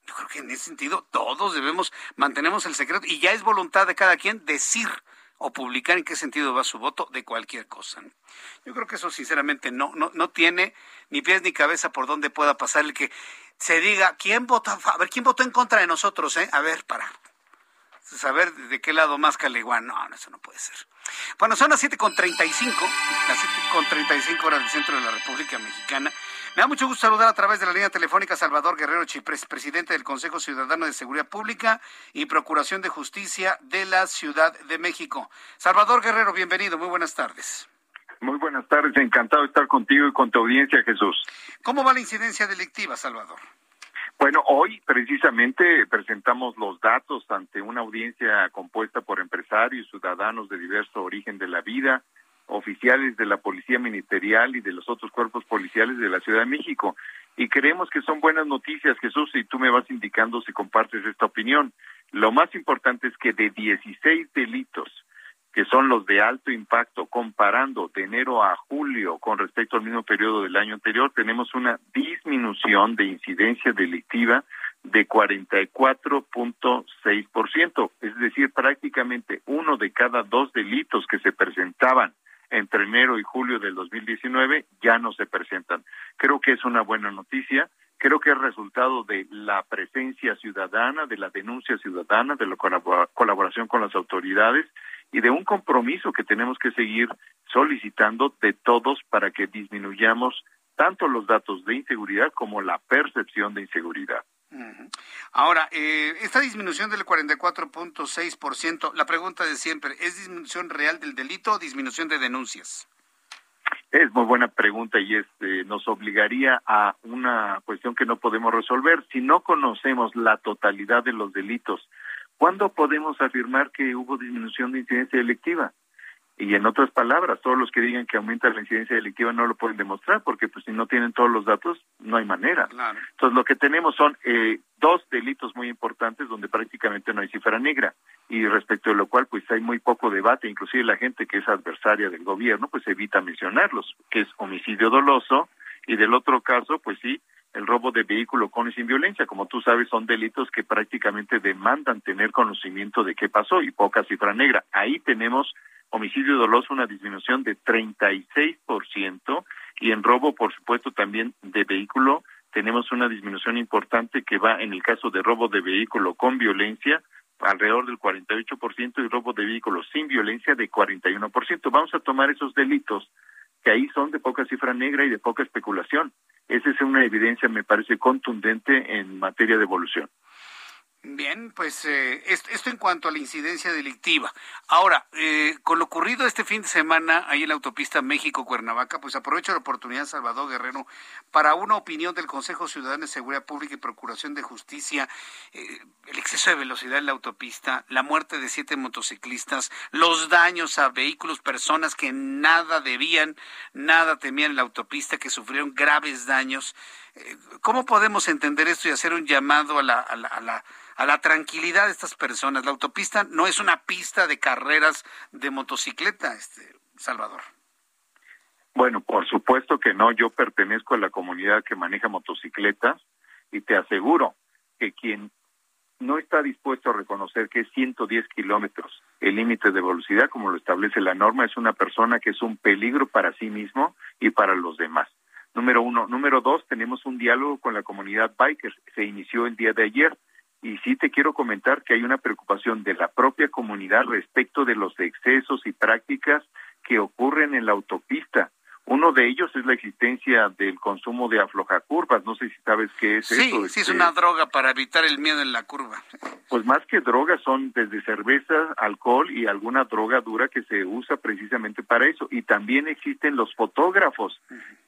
Yo creo que en ese sentido todos debemos mantenemos el secreto y ya es voluntad de cada quien decir o publicar en qué sentido va su voto de cualquier cosa. Yo creo que eso sinceramente no, no, no tiene ni pies ni cabeza por donde pueda pasar el que se diga quién vota, a ver, quién votó en contra de nosotros, ¿eh? A ver, para. saber de qué lado más Caliguán. No, eso no puede ser. Bueno, son las 7.35, las 7.35 horas del centro de la República Mexicana. Me da mucho gusto saludar a través de la línea telefónica Salvador Guerrero Chiprés, presidente del Consejo Ciudadano de Seguridad Pública y Procuración de Justicia de la Ciudad de México. Salvador Guerrero, bienvenido, muy buenas tardes. Muy buenas tardes, encantado de estar contigo y con tu audiencia, Jesús. ¿Cómo va la incidencia delictiva, Salvador? Bueno, hoy precisamente presentamos los datos ante una audiencia compuesta por empresarios, ciudadanos de diverso origen de la vida, oficiales de la Policía Ministerial y de los otros cuerpos policiales de la Ciudad de México. Y creemos que son buenas noticias, Jesús, y tú me vas indicando si compartes esta opinión. Lo más importante es que de 16 delitos que son los de alto impacto, comparando de enero a julio con respecto al mismo periodo del año anterior, tenemos una disminución de incidencia delictiva de 44.6%, es decir, prácticamente uno de cada dos delitos que se presentaban entre enero y julio del 2019 ya no se presentan. Creo que es una buena noticia, creo que es resultado de la presencia ciudadana, de la denuncia ciudadana, de la colaboración con las autoridades y de un compromiso que tenemos que seguir solicitando de todos para que disminuyamos tanto los datos de inseguridad como la percepción de inseguridad. Ahora, eh, esta disminución del 44.6%, la pregunta de siempre, ¿es disminución real del delito o disminución de denuncias? Es muy buena pregunta y este nos obligaría a una cuestión que no podemos resolver. Si no conocemos la totalidad de los delitos, ¿Cuándo podemos afirmar que hubo disminución de incidencia delictiva? Y en otras palabras, todos los que digan que aumenta la incidencia delictiva no lo pueden demostrar, porque pues si no tienen todos los datos, no hay manera. Entonces lo que tenemos son eh, dos delitos muy importantes donde prácticamente no hay cifra negra y respecto de lo cual pues hay muy poco debate, inclusive la gente que es adversaria del gobierno pues evita mencionarlos, que es homicidio doloso y del otro caso pues sí, el robo de vehículo con y sin violencia. Como tú sabes, son delitos que prácticamente demandan tener conocimiento de qué pasó y poca cifra negra. Ahí tenemos homicidio doloso una disminución de 36% y en robo, por supuesto, también de vehículo tenemos una disminución importante que va en el caso de robo de vehículo con violencia alrededor del 48% y robo de vehículos sin violencia de 41%. Vamos a tomar esos delitos que ahí son de poca cifra negra y de poca especulación. Esa es una evidencia, me parece, contundente en materia de evolución. Bien, pues eh, esto en cuanto a la incidencia delictiva. Ahora, eh, con lo ocurrido este fin de semana ahí en la autopista México-Cuernavaca, pues aprovecho la oportunidad, Salvador Guerrero, para una opinión del Consejo Ciudadano de Seguridad Pública y Procuración de Justicia, eh, el exceso de velocidad en la autopista, la muerte de siete motociclistas, los daños a vehículos, personas que nada debían, nada temían en la autopista, que sufrieron graves daños. ¿Cómo podemos entender esto y hacer un llamado a la, a la a la tranquilidad de estas personas. La autopista no es una pista de carreras de motocicleta, este Salvador. Bueno, por supuesto que no. Yo pertenezco a la comunidad que maneja motocicletas y te aseguro que quien no está dispuesto a reconocer que es 110 kilómetros el límite de velocidad, como lo establece la norma, es una persona que es un peligro para sí mismo y para los demás. Número uno. Número dos, tenemos un diálogo con la comunidad bikers. Se inició el día de ayer. Y sí te quiero comentar que hay una preocupación de la propia comunidad respecto de los excesos y prácticas que ocurren en la autopista. De ellos es la existencia del consumo de aflojacurvas. No sé si sabes qué es sí, eso. Sí, es este una droga para evitar el miedo en la curva. Pues más que drogas son desde cerveza, alcohol y alguna droga dura que se usa precisamente para eso. Y también existen los fotógrafos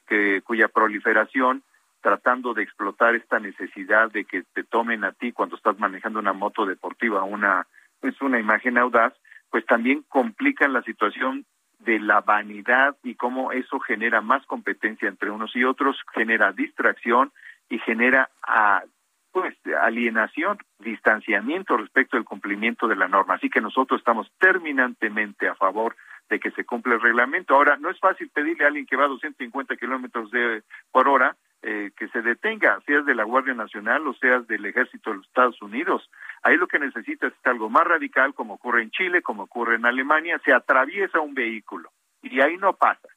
que, cuya proliferación tratando de explotar esta necesidad de que te tomen a ti cuando estás manejando una moto deportiva una pues una imagen audaz pues también complican la situación de la vanidad y cómo eso genera más competencia entre unos y otros genera distracción y genera a, pues alienación, distanciamiento respecto al cumplimiento de la norma. Así que nosotros estamos terminantemente a favor de que se cumpla el reglamento. Ahora, no es fácil pedirle a alguien que va a 250 kilómetros por hora eh, que se detenga, seas de la Guardia Nacional o seas del Ejército de los Estados Unidos. Ahí lo que necesitas es algo más radical, como ocurre en Chile, como ocurre en Alemania, se atraviesa un vehículo y ahí no pasa,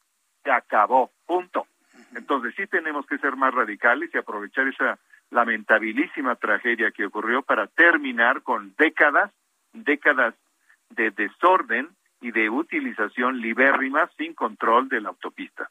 se acabó, punto. Entonces sí tenemos que ser más radicales y aprovechar esa lamentabilísima tragedia que ocurrió para terminar con décadas décadas de desorden y de utilización libérrima sin control de la autopista.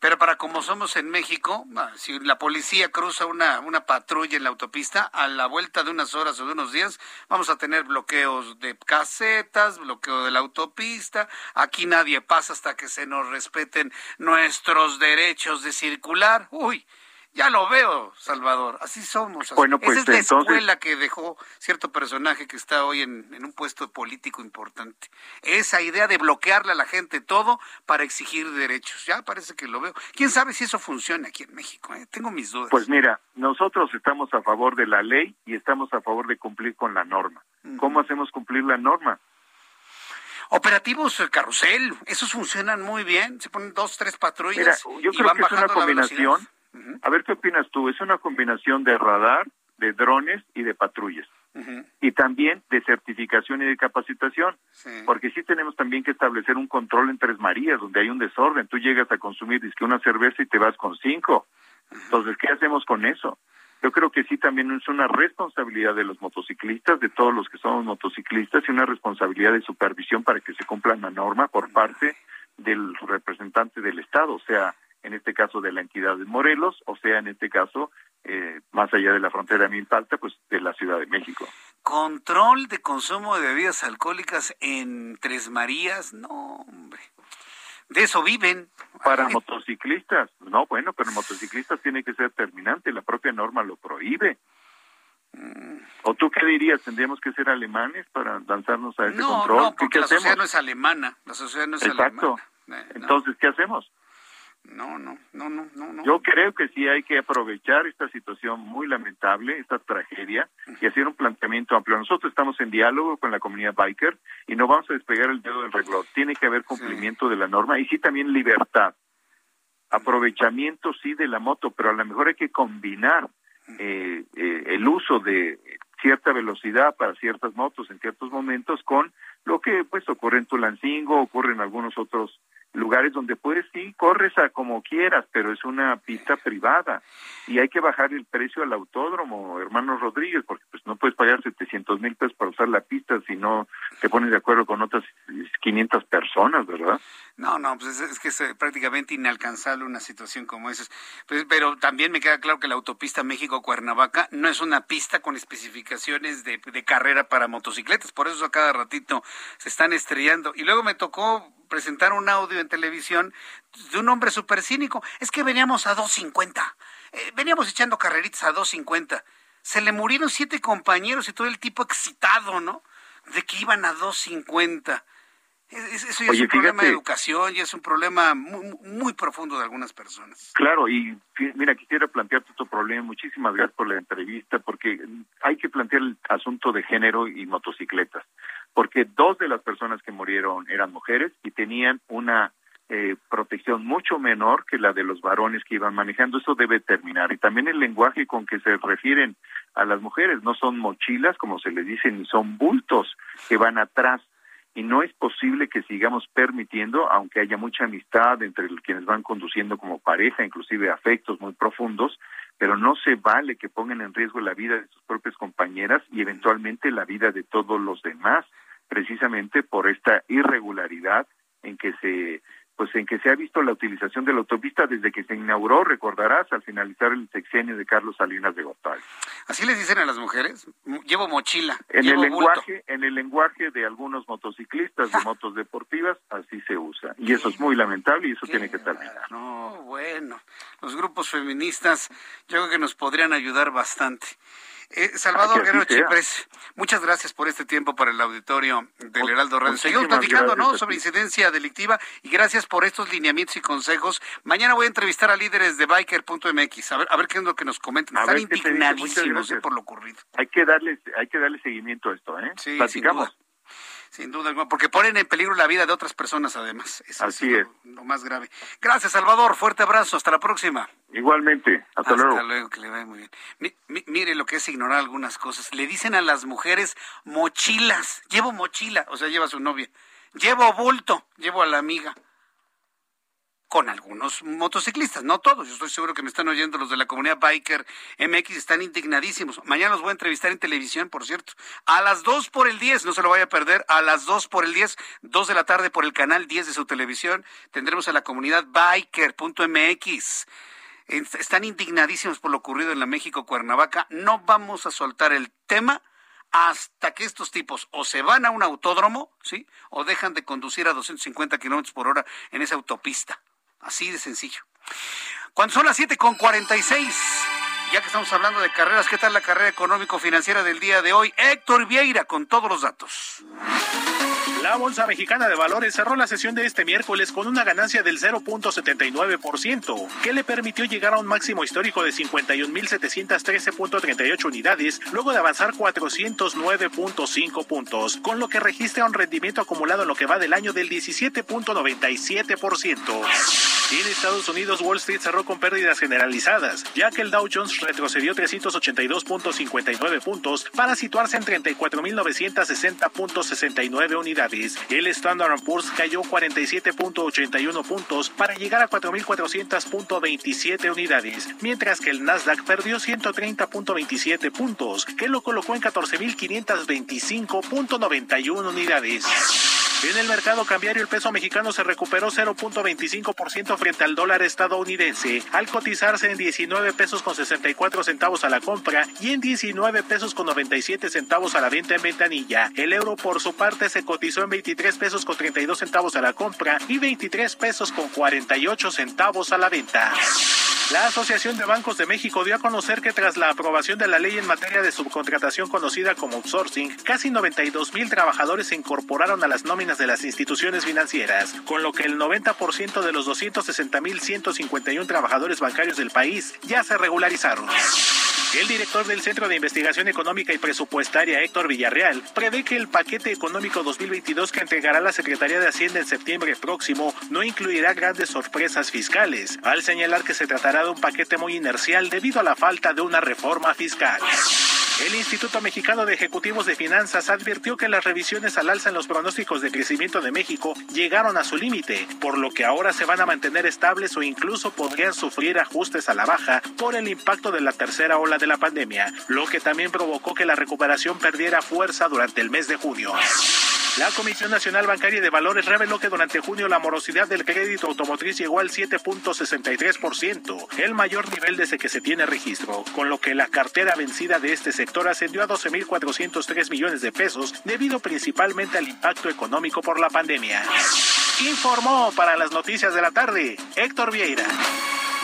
Pero para como somos en México, ah, si la policía cruza una, una patrulla en la autopista, a la vuelta de unas horas o de unos días, vamos a tener bloqueos de casetas, bloqueo de la autopista. Aquí nadie pasa hasta que se nos respeten nuestros derechos de circular. Uy, ya lo veo, Salvador. Así somos. Bueno, pues Esa es la escuela que dejó cierto personaje que está hoy en, en, un puesto político importante. Esa idea de bloquearle a la gente todo para exigir derechos. Ya parece que lo veo. ¿Quién sabe si eso funciona aquí en México? Eh? Tengo mis dudas. Pues mira, nosotros estamos a favor de la ley y estamos a favor de cumplir con la norma. ¿Cómo hacemos cumplir la norma? Operativos eh, carrusel, esos funcionan muy bien. Se ponen dos, tres patrullas. Mira, yo creo que es una combinación a ver qué opinas tú. Es una combinación de radar, de drones y de patrullas. Uh -huh. Y también de certificación y de capacitación. Sí. Porque sí tenemos también que establecer un control en Tres Marías, donde hay un desorden. Tú llegas a consumir disque una cerveza y te vas con cinco. Uh -huh. Entonces, ¿qué hacemos con eso? Yo creo que sí también es una responsabilidad de los motociclistas, de todos los que somos motociclistas, y una responsabilidad de supervisión para que se cumpla la norma por parte del representante del Estado. O sea, en este caso de la entidad de Morelos, o sea, en este caso, eh, más allá de la frontera Milpalta, pues de la Ciudad de México. Control de consumo de bebidas alcohólicas en Tres Marías, no, hombre. De eso viven. Para Ay. motociclistas, no, bueno, pero motociclistas tiene que ser terminante, la propia norma lo prohíbe. Mm. ¿O tú qué dirías? ¿Tendríamos que ser alemanes para lanzarnos a ese no, control? No, porque ¿Qué la hacemos? sociedad no es alemana, la sociedad no es Exacto. alemana. Eh, no. Entonces, ¿qué hacemos? No, no, no, no, no. Yo creo que sí hay que aprovechar esta situación muy lamentable, esta tragedia, y hacer un planteamiento amplio. Nosotros estamos en diálogo con la comunidad biker y no vamos a despegar el dedo del reloj. Tiene que haber cumplimiento sí. de la norma y sí también libertad. Aprovechamiento sí de la moto, pero a lo mejor hay que combinar eh, eh, el uso de cierta velocidad para ciertas motos en ciertos momentos con lo que pues ocurre en Tulancingo, ocurre en algunos otros lugares donde puedes sí corres a como quieras, pero es una pista privada y hay que bajar el precio al autódromo, hermano Rodríguez, porque pues no puedes pagar 700 mil pesos para usar la pista si no te pones de acuerdo con otras 500 personas, ¿verdad? No, no, pues es, que es eh, prácticamente inalcanzable una situación como esa. Pues, pero también me queda claro que la autopista México-Cuernavaca no es una pista con especificaciones de, de carrera para motocicletas, por eso a cada ratito se están estrellando. Y luego me tocó presentar un audio en televisión de un hombre súper cínico. Es que veníamos a 250. Eh, veníamos echando carreritas a 250. Se le murieron siete compañeros y todo el tipo excitado, ¿no? De que iban a 250. Eso ya Oye, es un problema de educación y es un problema muy, muy profundo de algunas personas. Claro, y mira, quisiera plantearte otro problema. Muchísimas gracias por la entrevista, porque hay que plantear el asunto de género y motocicletas, porque dos de las personas que murieron eran mujeres y tenían una eh, protección mucho menor que la de los varones que iban manejando. Eso debe terminar. Y también el lenguaje con que se refieren a las mujeres no son mochilas, como se les dice, ni son bultos que van atrás y no es posible que sigamos permitiendo, aunque haya mucha amistad entre quienes van conduciendo como pareja, inclusive afectos muy profundos, pero no se vale que pongan en riesgo la vida de sus propias compañeras y eventualmente la vida de todos los demás, precisamente por esta irregularidad en que se pues en que se ha visto la utilización de la autopista desde que se inauguró, recordarás, al finalizar el sexenio de Carlos Salinas de Gortari. Así les dicen a las mujeres, llevo mochila, en llevo el bulto. lenguaje, en el lenguaje de algunos motociclistas de motos deportivas, así se usa. Y eso es muy lamentable y eso tiene que terminar. No, bueno, los grupos feministas yo creo que nos podrían ayudar bastante. Eh, Salvador Guerrero Chipres, muchas gracias por este tiempo para el auditorio del Heraldo Radio. Seguimos platicando, ¿no? Sobre incidencia delictiva y gracias por estos lineamientos y consejos. Mañana voy a entrevistar a líderes de biker.mx, a ver, a ver qué es lo que nos comentan. A Están indignadísimos eh, por lo ocurrido. Hay que darle, hay que darle seguimiento a esto, ¿eh? Sí, Platicamos. Sin duda. Alguna, porque ponen en peligro la vida de otras personas además. Eso Así es. Lo, más grave. Gracias, Salvador. Fuerte abrazo. Hasta la próxima. Igualmente. Hasta, luego. que le vaya muy bien. Mi- mi- mire lo que es ignorar algunas cosas. Le dicen a las mujeres mochilas. Llevo mochila, o sea, lleva a su novia. Llevo bulto, llevo a la amiga. Con algunos motociclistas, no todos. Yo estoy seguro que me están oyendo los de la comunidad Biker MX, están indignadísimos. Mañana los voy a entrevistar en televisión, por cierto. A las 2 por el 10, no se lo vaya a perder, a las 2 por el 10, 2 de la tarde por el canal 10 de su televisión, tendremos a la comunidad Biker.mx. Están indignadísimos por lo ocurrido en la México Cuernavaca. No vamos a soltar el tema hasta que estos tipos o se van a un autódromo, ¿sí? O dejan de conducir a 250 kilómetros por hora en esa autopista. Así de sencillo. Cuando son las 7 con 46, ya que estamos hablando de carreras, ¿qué tal la carrera económico-financiera del día de hoy? Héctor Vieira con todos los datos. La Bolsa Mexicana de Valores cerró la sesión de este miércoles con una ganancia del 0.79%, que le permitió llegar a un máximo histórico de 51.713.38 unidades, luego de avanzar 409.5 puntos, con lo que registra un rendimiento acumulado en lo que va del año del 17.97%. En Estados Unidos, Wall Street cerró con pérdidas generalizadas, ya que el Dow Jones retrocedió 382.59 puntos para situarse en 34.960.69 unidades el Standard Poor's cayó 47.81 puntos para llegar a 4.400.27 unidades, mientras que el Nasdaq perdió 130.27 puntos, que lo colocó en 14.525.91 unidades. En el mercado cambiario el peso mexicano se recuperó 0.25% frente al dólar estadounidense, al cotizarse en 19 pesos con 64 centavos a la compra y en 19 pesos con 97 centavos a la venta en ventanilla. El euro por su parte se cotizó en 23 pesos con 32 centavos a la compra y 23 pesos con 48 centavos a la venta. La Asociación de Bancos de México dio a conocer que tras la aprobación de la ley en materia de subcontratación conocida como outsourcing, casi 92 mil trabajadores se incorporaron a las nóminas de las instituciones financieras, con lo que el 90% de los 260 mil 151 trabajadores bancarios del país ya se regularizaron. El director del Centro de Investigación Económica y Presupuestaria, Héctor Villarreal, prevé que el paquete económico 2022 que entregará la Secretaría de Hacienda en septiembre próximo no incluirá grandes sorpresas fiscales, al señalar que se tratará un paquete muy inercial debido a la falta de una reforma fiscal. El Instituto Mexicano de Ejecutivos de Finanzas advirtió que las revisiones al alza en los pronósticos de crecimiento de México llegaron a su límite, por lo que ahora se van a mantener estables o incluso podrían sufrir ajustes a la baja por el impacto de la tercera ola de la pandemia, lo que también provocó que la recuperación perdiera fuerza durante el mes de junio. La Comisión Nacional Bancaria de Valores reveló que durante junio la morosidad del crédito automotriz llegó al 7.63%, el mayor nivel desde que se tiene registro, con lo que la cartera vencida de este sector ascendió a 12.403 millones de pesos debido principalmente al impacto económico por la pandemia. Informó para las noticias de la tarde Héctor Vieira.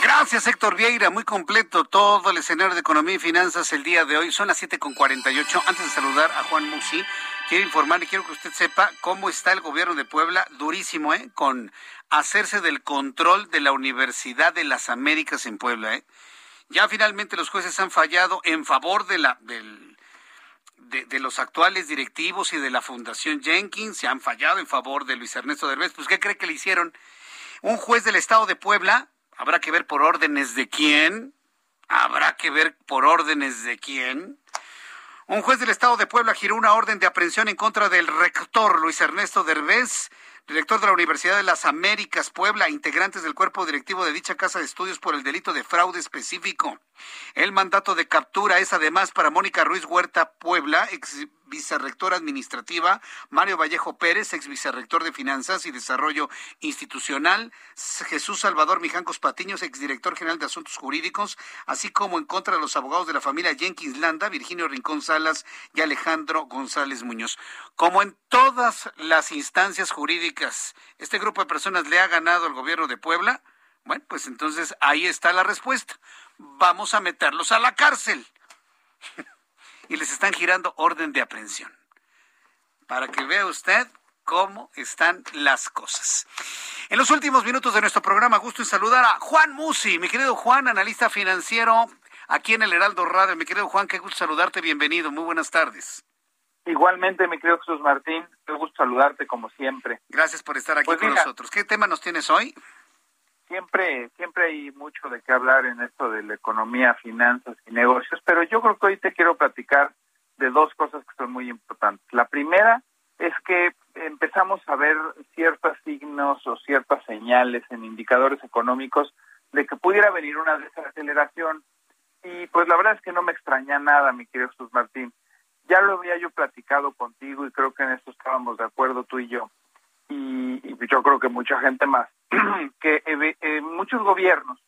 Gracias, Héctor Vieira. Muy completo todo el escenario de economía y finanzas el día de hoy. Son las 7.48. Antes de saludar a Juan Musi, quiero informar y quiero que usted sepa cómo está el gobierno de Puebla, durísimo, ¿eh? Con hacerse del control de la Universidad de las Américas en Puebla, ¿eh? Ya finalmente los jueces han fallado en favor de la del de, de, los actuales directivos y de la Fundación Jenkins, se han fallado en favor de Luis Ernesto Derbez. Pues, ¿qué cree que le hicieron? Un juez del Estado de Puebla, habrá que ver por órdenes de quién, habrá que ver por órdenes de quién, un juez del Estado de Puebla giró una orden de aprehensión en contra del rector Luis Ernesto Derbez, director de la Universidad de las Américas Puebla, integrantes del cuerpo directivo de dicha casa de estudios por el delito de fraude específico. El mandato de captura es además para Mónica Ruiz Huerta Puebla, ex vicerrectora administrativa, Mario Vallejo Pérez, ex vicerrector de Finanzas y Desarrollo Institucional, Jesús Salvador Mijancos Patiños, exdirector general de Asuntos Jurídicos, así como en contra de los abogados de la familia Jenkins Landa, Virginio Rincón Salas y Alejandro González Muñoz. Como en todas las instancias jurídicas, este grupo de personas le ha ganado al gobierno de Puebla, bueno, pues entonces ahí está la respuesta. Vamos a meterlos a la cárcel. y les están girando orden de aprehensión. Para que vea usted cómo están las cosas. En los últimos minutos de nuestro programa, gusto en saludar a Juan Musi, mi querido Juan, analista financiero aquí en el Heraldo Radio. Mi querido Juan, qué gusto saludarte, bienvenido, muy buenas tardes. Igualmente, mi querido Jesús Martín, qué gusto saludarte como siempre. Gracias por estar aquí pues con nosotros. ¿Qué tema nos tienes hoy? Siempre, siempre hay mucho de qué hablar en esto de la economía, finanzas y negocios, pero yo creo que hoy te quiero platicar de dos cosas que son muy importantes. La primera es que empezamos a ver ciertos signos signos o ciertas señales en indicadores económicos de que pudiera venir una desaceleración. Y pues la verdad es que no me extraña nada, mi querido Jesús Martín. Ya lo había yo platicado contigo y creo que en esto estábamos de acuerdo tú y yo. Y, yo creo que mucha gente más, que eh, eh, muchos gobiernos,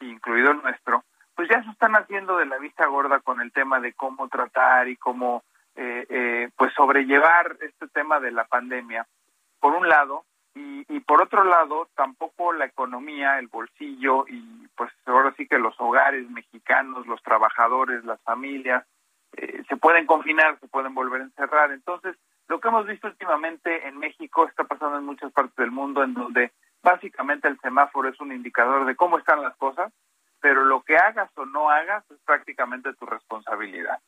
incluido el nuestro, pues ya se están haciendo de la vista gorda con el tema de cómo tratar y cómo eh, eh, pues sobrellevar este tema de la pandemia, por un lado, y, y, por otro lado, tampoco la economía, el bolsillo y pues ahora sí que los hogares mexicanos, los trabajadores, las familias, eh, se pueden confinar, se pueden volver a encerrar. Entonces, lo que hemos visto últimamente en México está pasando en muchas partes del mundo, en donde básicamente el semáforo es un indicador de cómo están las cosas, pero lo que hagas o no hagas es prácticamente tu responsabilidad.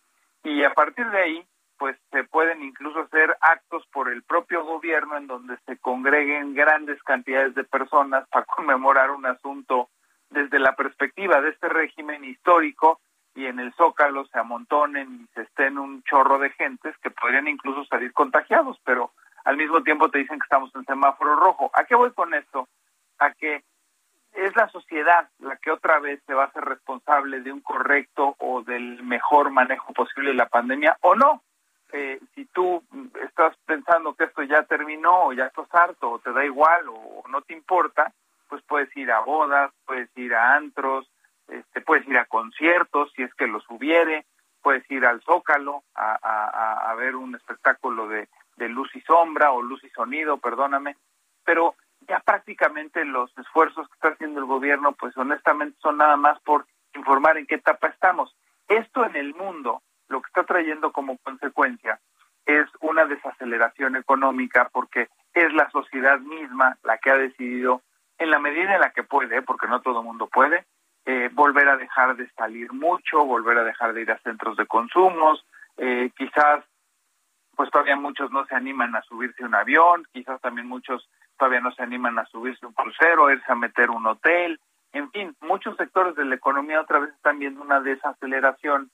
Y a partir de ahí, pues se pueden incluso hacer actos por el propio gobierno en donde se congreguen grandes cantidades de personas para conmemorar un asunto desde la perspectiva de este régimen histórico y en el Zócalo se amontonen y se estén un chorro de gentes que podrían incluso salir contagiados, pero al mismo tiempo te dicen que estamos en semáforo rojo. ¿A qué voy con esto? A que es la sociedad la que otra vez se va a hacer responsable de un correcto o del mejor manejo posible de la pandemia o no. Eh, si tú estás pensando que esto ya terminó o ya estás harto o te da igual o, no te importa, pues puedes ir a bodas, puedes ir a antros, este, puedes ir a conciertos si es que los hubiere, puedes ir al Zócalo a, a, a ver un espectáculo de, de luz y sombra o luz y sonido, perdóname, pero ya prácticamente los esfuerzos que está haciendo el gobierno, pues honestamente son nada más por informar en qué etapa estamos. Esto en el mundo lo que está trayendo como consecuencia es una desaceleración económica porque es la sociedad misma la que ha decidido, en la medida en la que puede, porque no todo el mundo puede, eh, volver a dejar de salir mucho, volver a dejar de ir a centros de consumos, eh, quizás pues todavía muchos no se animan a subirse un avión, quizás también muchos todavía no se animan a subirse un crucero, irse a meter un hotel, en fin, muchos sectores de la economía otra vez están viendo una desaceleración.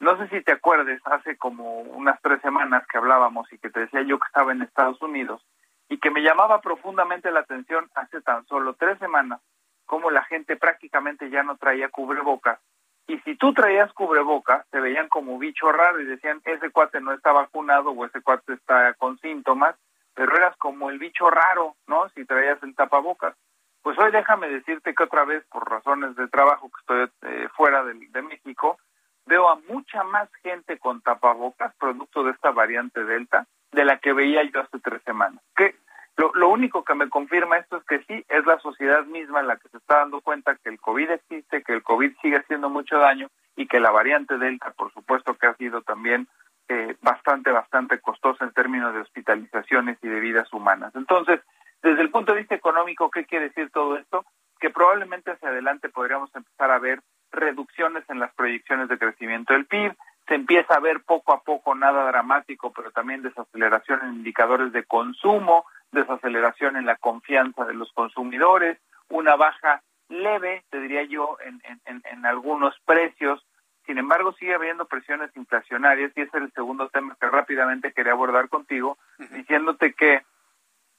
No sé si te acuerdes, hace como unas tres semanas que hablábamos y que te decía yo que estaba en Estados Unidos y que me llamaba profundamente la atención hace tan solo tres semanas cómo la gente prácticamente ya no traía cubrebocas y si tú traías cubrebocas te veían como bicho raro y decían ese cuate no está vacunado o ese cuate está con síntomas, pero eras como el bicho raro, ¿no? Si traías el tapabocas. Pues hoy déjame decirte que otra vez, por razones de trabajo que estoy eh, fuera de, de México, veo a mucha más gente con tapabocas producto de esta variante Delta de la que veía yo hace tres semanas. Que lo, lo, único que me confirma esto es que sí, es la sociedad misma la que se está dando cuenta que el COVID existe, que el COVID sigue haciendo mucho daño y que la variante Delta, por supuesto que ha sido también eh, bastante, bastante costosa en términos de hospitalizaciones y de vidas humanas. Entonces, desde el punto de vista económico, ¿qué quiere decir todo esto? Que probablemente hacia adelante podríamos empezar a ver reducciones en las proyecciones de crecimiento del PIB, se empieza a ver poco a poco nada dramático, pero también desaceleración en indicadores de consumo, desaceleración en la confianza de los consumidores, una baja leve, te diría yo, en, en, en algunos precios. Sin embargo, sigue habiendo presiones inflacionarias y ese es el segundo tema que rápidamente quería abordar contigo, diciéndote que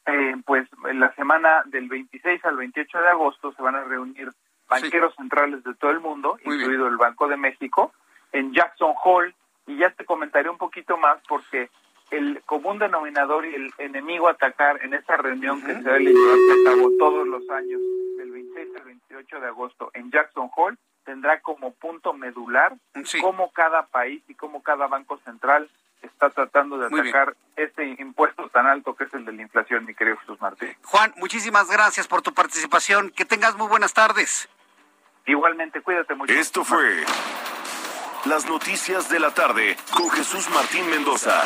eh, pues en la semana del 26 al 28 de agosto se van a reunir banqueros centrales de todo el mundo, incluido el Banco de México, en Jackson Hole, y ya te comentaré un poquito más porque el común denominador y el enemigo a atacar en esta reunión que se va a llevar a cabo todos los años, del 26 al 28 de agosto, en Jackson Hole, tendrá como punto medular cómo cada país y cómo cada banco central está tratando de atacar este impuesto tan alto que es el de la inflación, mi querido Jesús Martín. Juan, muchísimas gracias por tu participación. Que tengas muy buenas tardes. Igualmente, cuídate mucho. Esto fue las noticias de la tarde con Jesús Martín Mendoza.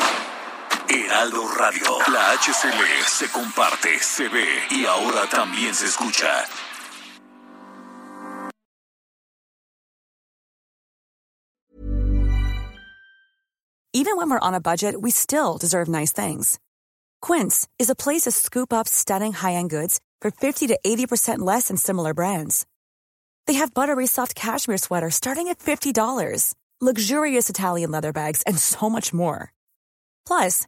Heraldo Radio, la HCL se comparte, se ve y ahora también se escucha. Even when we're on a budget, we still deserve nice things. Quince is a place to scoop up stunning high-end goods for 50 to 80% less than similar brands. They have buttery soft cashmere sweaters starting at $50, luxurious Italian leather bags, and so much more. Plus,